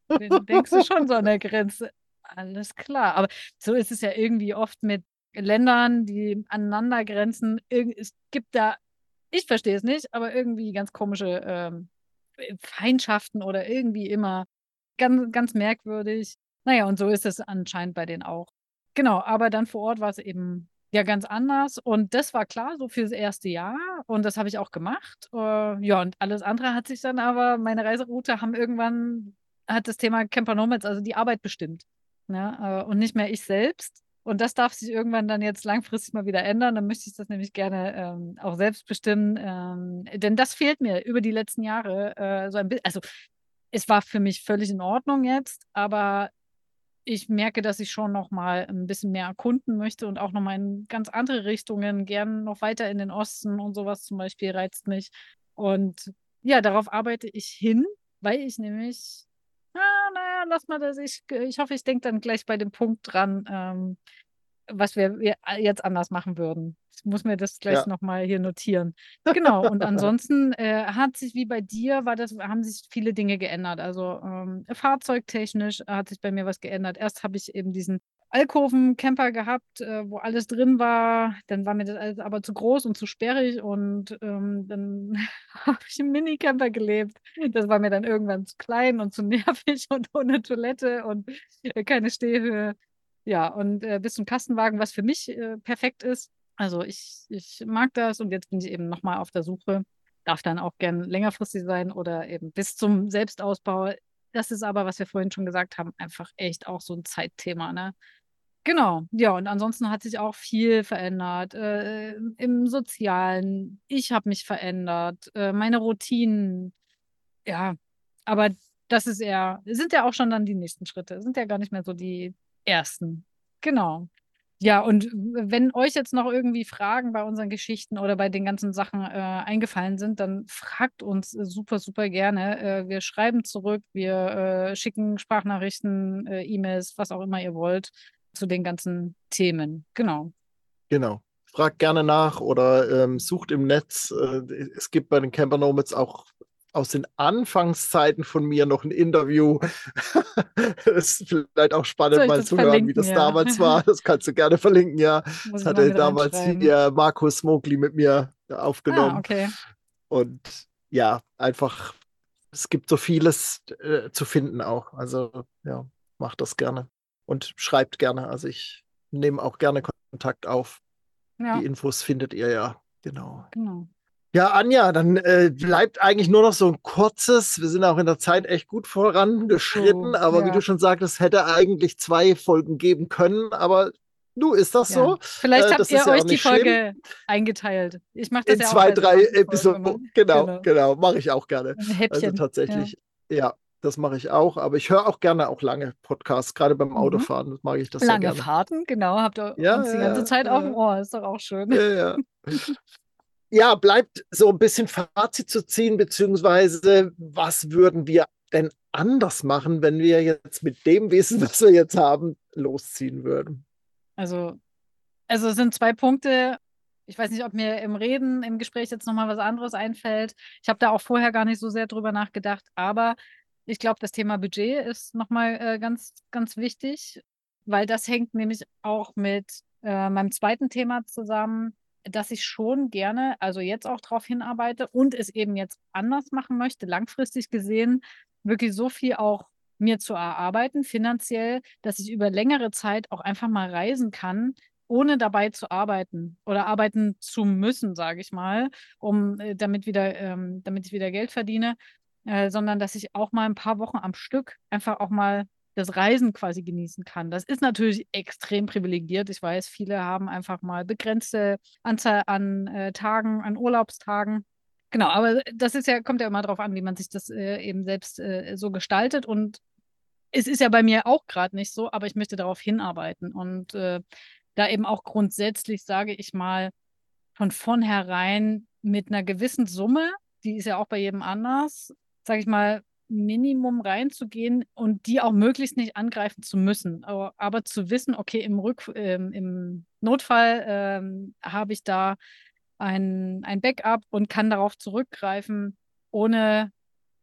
Denkst du schon so an der Grenze? Alles klar. Aber so ist es ja irgendwie oft mit Ländern, die aneinander grenzen. Es gibt da, ich verstehe es nicht, aber irgendwie ganz komische ähm, Feindschaften oder irgendwie immer ganz, ganz merkwürdig. Naja, und so ist es anscheinend bei denen auch. Genau, aber dann vor Ort war es eben ja ganz anders. Und das war klar, so fürs erste Jahr. Und das habe ich auch gemacht. Uh, ja, und alles andere hat sich dann aber, meine Reiseroute haben irgendwann, hat das Thema Camper Nomads, also die Arbeit bestimmt. Ne? Uh, und nicht mehr ich selbst. Und das darf sich irgendwann dann jetzt langfristig mal wieder ändern. Dann möchte ich das nämlich gerne ähm, auch selbst bestimmen. Ähm, denn das fehlt mir über die letzten Jahre äh, so ein bisschen. Also es war für mich völlig in Ordnung jetzt, aber ich merke, dass ich schon noch mal ein bisschen mehr erkunden möchte und auch noch mal in ganz andere Richtungen, gern noch weiter in den Osten und sowas zum Beispiel reizt mich. Und ja, darauf arbeite ich hin, weil ich nämlich, ah, naja, lass mal das, ich, ich hoffe, ich denke dann gleich bei dem Punkt dran, ähm, was wir jetzt anders machen würden. Ich muss mir das gleich ja. nochmal hier notieren. Genau. Und ansonsten äh, hat sich wie bei dir, war das, haben sich viele Dinge geändert. Also ähm, fahrzeugtechnisch hat sich bei mir was geändert. Erst habe ich eben diesen Alkoven-Camper gehabt, äh, wo alles drin war. Dann war mir das alles aber zu groß und zu sperrig und ähm, dann habe ich im Minicamper gelebt. Das war mir dann irgendwann zu klein und zu nervig und ohne Toilette und äh, keine Stehhöhe. Ja, und äh, bis zum Kastenwagen, was für mich äh, perfekt ist. Also ich, ich mag das und jetzt bin ich eben nochmal auf der Suche. Darf dann auch gern längerfristig sein oder eben bis zum Selbstausbau. Das ist aber, was wir vorhin schon gesagt haben, einfach echt auch so ein Zeitthema. Ne? Genau, ja, und ansonsten hat sich auch viel verändert äh, im Sozialen. Ich habe mich verändert, äh, meine Routinen. Ja, aber das ist eher, sind ja auch schon dann die nächsten Schritte, sind ja gar nicht mehr so die ersten. Genau. Ja, und wenn euch jetzt noch irgendwie Fragen bei unseren Geschichten oder bei den ganzen Sachen äh, eingefallen sind, dann fragt uns super, super gerne. Äh, wir schreiben zurück, wir äh, schicken Sprachnachrichten, äh, E-Mails, was auch immer ihr wollt zu den ganzen Themen. Genau. Genau. Fragt gerne nach oder ähm, sucht im Netz. Äh, es gibt bei den Camper Nomads auch aus den Anfangszeiten von mir noch ein Interview. das ist vielleicht auch spannend, mal zu hören, wie das ja. damals war. Das kannst du gerne verlinken, ja. Muss das hatte damals hier Markus Mogli mit mir aufgenommen. Ah, okay. Und ja, einfach, es gibt so vieles äh, zu finden auch. Also ja, macht das gerne und schreibt gerne. Also ich nehme auch gerne Kontakt auf. Ja. Die Infos findet ihr ja. Genau. Genau. Ja, Anja, dann äh, bleibt eigentlich nur noch so ein kurzes. Wir sind auch in der Zeit echt gut vorangeschritten, oh, aber ja. wie du schon sagtest, hätte eigentlich zwei Folgen geben können. Aber du, ist das ja. so? Vielleicht äh, habt ihr euch die Folge schlimm. eingeteilt. Ich mache das in ja zwei, drei Episoden. Genau, genau, genau mache ich auch gerne. Ein Häppchen. Also tatsächlich, ja. ja das mache ich auch, aber ich höre auch gerne auch lange Podcasts, gerade beim mhm. Autofahren mhm. mag ich das lange sehr gerne. Fahrten, genau, habt ihr ja, uns die ganze Zeit ja, auf dem Ohr, ist doch auch schön. Ja, ja. ja, bleibt so ein bisschen Fazit zu ziehen, beziehungsweise was würden wir denn anders machen, wenn wir jetzt mit dem Wissen, was wir jetzt haben, losziehen würden? Also, also es sind zwei Punkte. Ich weiß nicht, ob mir im Reden, im Gespräch jetzt nochmal was anderes einfällt. Ich habe da auch vorher gar nicht so sehr drüber nachgedacht, aber ich glaube, das Thema Budget ist nochmal äh, ganz, ganz wichtig, weil das hängt nämlich auch mit äh, meinem zweiten Thema zusammen, dass ich schon gerne, also jetzt auch darauf hinarbeite und es eben jetzt anders machen möchte, langfristig gesehen, wirklich so viel auch mir zu erarbeiten, finanziell, dass ich über längere Zeit auch einfach mal reisen kann, ohne dabei zu arbeiten oder arbeiten zu müssen, sage ich mal, um äh, damit wieder, ähm, damit ich wieder Geld verdiene, äh, sondern dass ich auch mal ein paar Wochen am Stück einfach auch mal das Reisen quasi genießen kann. Das ist natürlich extrem privilegiert. Ich weiß, viele haben einfach mal begrenzte Anzahl an äh, Tagen, an Urlaubstagen. Genau, aber das ist ja, kommt ja immer darauf an, wie man sich das äh, eben selbst äh, so gestaltet. Und es ist ja bei mir auch gerade nicht so, aber ich möchte darauf hinarbeiten. Und äh, da eben auch grundsätzlich, sage ich mal, von vornherein mit einer gewissen Summe, die ist ja auch bei jedem anders, sage ich mal, Minimum reinzugehen und die auch möglichst nicht angreifen zu müssen. Aber, aber zu wissen, okay, im, Rück, ähm, im Notfall ähm, habe ich da ein, ein Backup und kann darauf zurückgreifen, ohne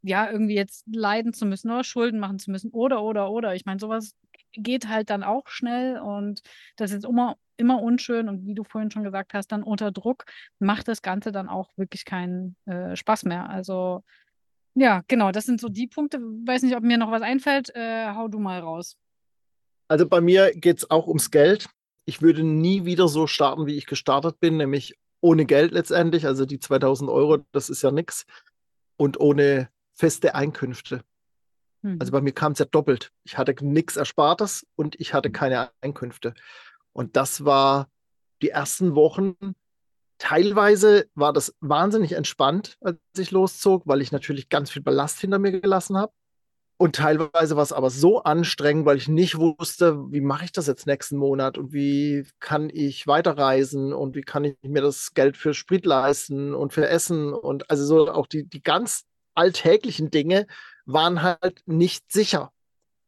ja irgendwie jetzt leiden zu müssen oder Schulden machen zu müssen oder, oder, oder. Ich meine, sowas geht halt dann auch schnell und das ist immer, immer unschön und wie du vorhin schon gesagt hast, dann unter Druck macht das Ganze dann auch wirklich keinen äh, Spaß mehr. Also ja, genau, das sind so die Punkte. Weiß nicht, ob mir noch was einfällt. Äh, hau du mal raus. Also bei mir geht es auch ums Geld. Ich würde nie wieder so starten, wie ich gestartet bin, nämlich ohne Geld letztendlich. Also die 2000 Euro, das ist ja nichts. Und ohne feste Einkünfte. Hm. Also bei mir kam es ja doppelt. Ich hatte nichts Erspartes und ich hatte keine Einkünfte. Und das war die ersten Wochen Teilweise war das wahnsinnig entspannt, als ich loszog, weil ich natürlich ganz viel Ballast hinter mir gelassen habe. Und teilweise war es aber so anstrengend, weil ich nicht wusste, wie mache ich das jetzt nächsten Monat und wie kann ich weiterreisen und wie kann ich mir das Geld für Sprit leisten und für Essen und also so auch die, die ganz alltäglichen Dinge waren halt nicht sicher.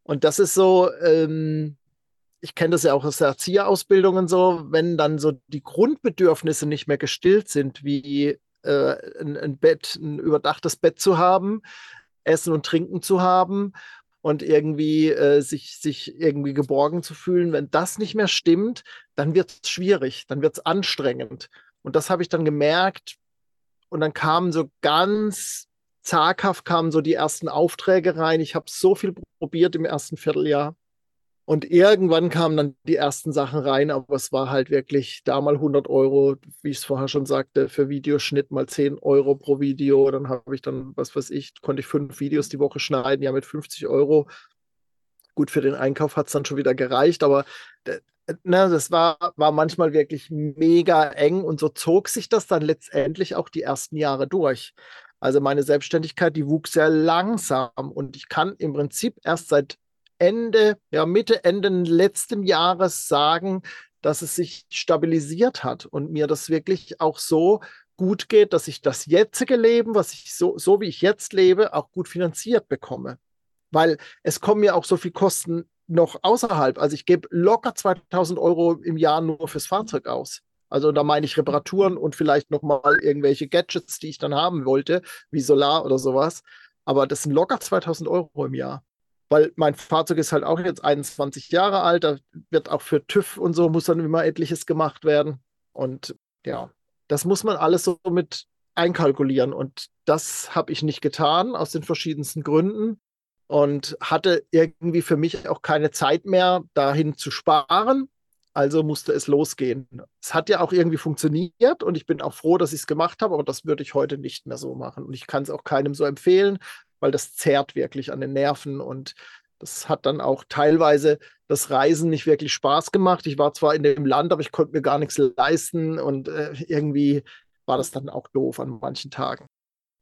Und das ist so, ähm, ich kenne das ja auch aus der Erzieherausbildung so, wenn dann so die Grundbedürfnisse nicht mehr gestillt sind, wie äh, ein, ein, Bett, ein überdachtes Bett zu haben, Essen und Trinken zu haben und irgendwie äh, sich, sich irgendwie geborgen zu fühlen, wenn das nicht mehr stimmt, dann wird es schwierig, dann wird es anstrengend. Und das habe ich dann gemerkt. Und dann kamen so ganz zaghaft kamen so die ersten Aufträge rein. Ich habe so viel probiert im ersten Vierteljahr Und irgendwann kamen dann die ersten Sachen rein, aber es war halt wirklich da mal 100 Euro, wie ich es vorher schon sagte, für Videoschnitt mal 10 Euro pro Video. Dann habe ich dann, was weiß ich, konnte ich fünf Videos die Woche schneiden, ja mit 50 Euro. Gut, für den Einkauf hat es dann schon wieder gereicht, aber äh, ne, das war, war manchmal wirklich mega eng und so zog sich das dann letztendlich auch die ersten Jahre durch. Also meine Selbstständigkeit, die wuchs sehr langsam und ich kann im Prinzip erst seit Ende, ja, Mitte, Ende letzten Jahres sagen, dass es sich stabilisiert hat und mir das wirklich auch so gut geht, dass ich das jetzige Leben, was ich so, so wie ich jetzt lebe, auch gut finanziert bekomme. Weil es kommen ja auch so viel Kosten noch außerhalb. Also ich gebe locker 2000 Euro im Jahr nur fürs Fahrzeug aus. Also da meine ich Reparaturen und vielleicht nochmal irgendwelche Gadgets, die ich dann haben wollte, wie Solar oder sowas. Aber das sind locker 2000 Euro im Jahr weil mein Fahrzeug ist halt auch jetzt 21 Jahre alt, da wird auch für TÜV und so muss dann immer etliches gemacht werden. Und ja, das muss man alles so mit einkalkulieren. Und das habe ich nicht getan, aus den verschiedensten Gründen. Und hatte irgendwie für mich auch keine Zeit mehr, dahin zu sparen. Also musste es losgehen. Es hat ja auch irgendwie funktioniert und ich bin auch froh, dass ich es gemacht habe, aber das würde ich heute nicht mehr so machen. Und ich kann es auch keinem so empfehlen, weil das zerrt wirklich an den Nerven und das hat dann auch teilweise das Reisen nicht wirklich Spaß gemacht. Ich war zwar in dem Land, aber ich konnte mir gar nichts leisten und äh, irgendwie war das dann auch doof an manchen Tagen.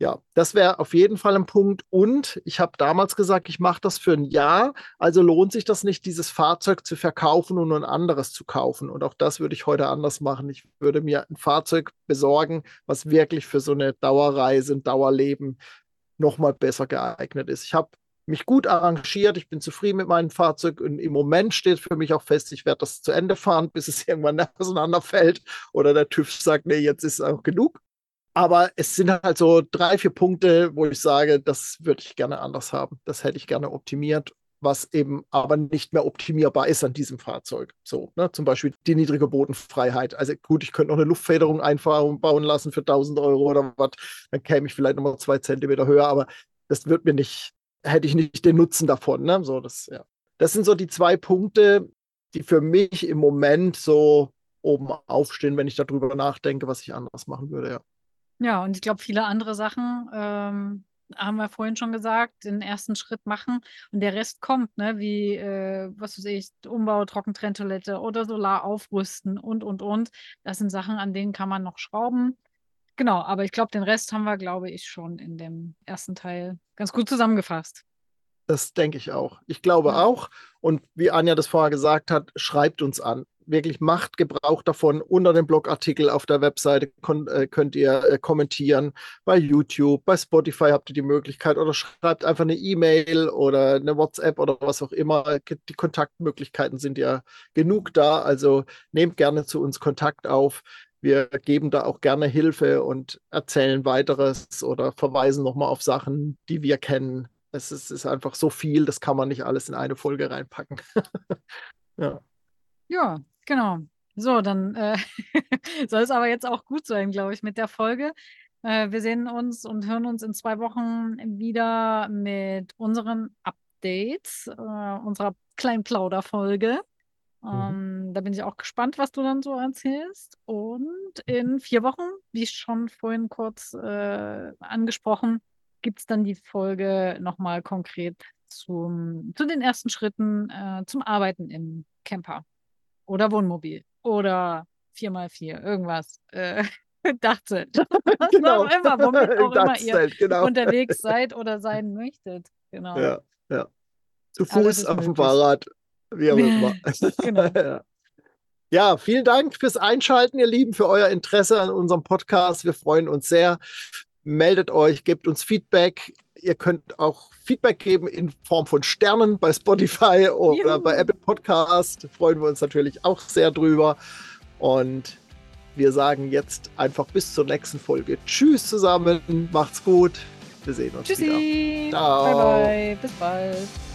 Ja, das wäre auf jeden Fall ein Punkt. Und ich habe damals gesagt, ich mache das für ein Jahr. Also lohnt sich das nicht, dieses Fahrzeug zu verkaufen und ein anderes zu kaufen. Und auch das würde ich heute anders machen. Ich würde mir ein Fahrzeug besorgen, was wirklich für so eine Dauerreise, ein Dauerleben nochmal besser geeignet ist. Ich habe mich gut arrangiert, ich bin zufrieden mit meinem Fahrzeug und im Moment steht für mich auch fest, ich werde das zu Ende fahren, bis es irgendwann auseinanderfällt oder der TÜV sagt, nee, jetzt ist auch genug. Aber es sind halt so drei, vier Punkte, wo ich sage, das würde ich gerne anders haben. Das hätte ich gerne optimiert was eben aber nicht mehr optimierbar ist an diesem Fahrzeug. So, ne? zum Beispiel die niedrige Bodenfreiheit. Also gut, ich könnte noch eine Luftfederung einbauen lassen für 1000 Euro oder was, dann käme ich vielleicht nochmal zwei Zentimeter höher, aber das wird mir nicht, hätte ich nicht den Nutzen davon. Ne? So, das, ja. das sind so die zwei Punkte, die für mich im Moment so oben aufstehen, wenn ich darüber nachdenke, was ich anders machen würde, ja. Ja, und ich glaube, viele andere Sachen, ähm, haben wir vorhin schon gesagt, den ersten Schritt machen und der Rest kommt, ne? wie, äh, was weiß ich, Umbau, Trockentrenntoilette oder Solar aufrüsten und, und, und. Das sind Sachen, an denen kann man noch schrauben. Genau, aber ich glaube, den Rest haben wir, glaube ich, schon in dem ersten Teil ganz gut zusammengefasst. Das denke ich auch. Ich glaube auch. Und wie Anja das vorher gesagt hat, schreibt uns an wirklich macht Gebrauch davon. Unter dem Blogartikel auf der Webseite äh, könnt ihr äh, kommentieren. Bei YouTube, bei Spotify habt ihr die Möglichkeit oder schreibt einfach eine E-Mail oder eine WhatsApp oder was auch immer. Die Kontaktmöglichkeiten sind ja genug da. Also nehmt gerne zu uns Kontakt auf. Wir geben da auch gerne Hilfe und erzählen weiteres oder verweisen nochmal auf Sachen, die wir kennen. Es ist, ist, einfach so viel, das kann man nicht alles in eine Folge reinpacken. ja. Ja, Genau. So, dann äh, soll es aber jetzt auch gut sein, glaube ich, mit der Folge. Äh, wir sehen uns und hören uns in zwei Wochen wieder mit unseren Updates, äh, unserer kleinen Plauderfolge. Mhm. Ähm, da bin ich auch gespannt, was du dann so erzählst. Und in vier Wochen, wie schon vorhin kurz äh, angesprochen, gibt es dann die Folge nochmal konkret zum, zu den ersten Schritten äh, zum Arbeiten im Camper oder Wohnmobil oder 4x4, irgendwas. Äh, Dachzelt. genau. auch immer, womit auch immer ihr genau. unterwegs seid oder sein möchtet. Genau. Ja, ja. Zu Fuß, auf dem Fahrrad, wie auch immer. genau. ja. ja, vielen Dank fürs Einschalten, ihr Lieben, für euer Interesse an unserem Podcast. Wir freuen uns sehr. Meldet euch, gebt uns Feedback. Ihr könnt auch Feedback geben in Form von Sternen bei Spotify oder Juhu. bei Apple Podcast. Freuen wir uns natürlich auch sehr drüber. Und wir sagen jetzt einfach bis zur nächsten Folge. Tschüss zusammen, macht's gut. Wir sehen uns Tschüssi. wieder. Ciao. Bye bye. Bis bald.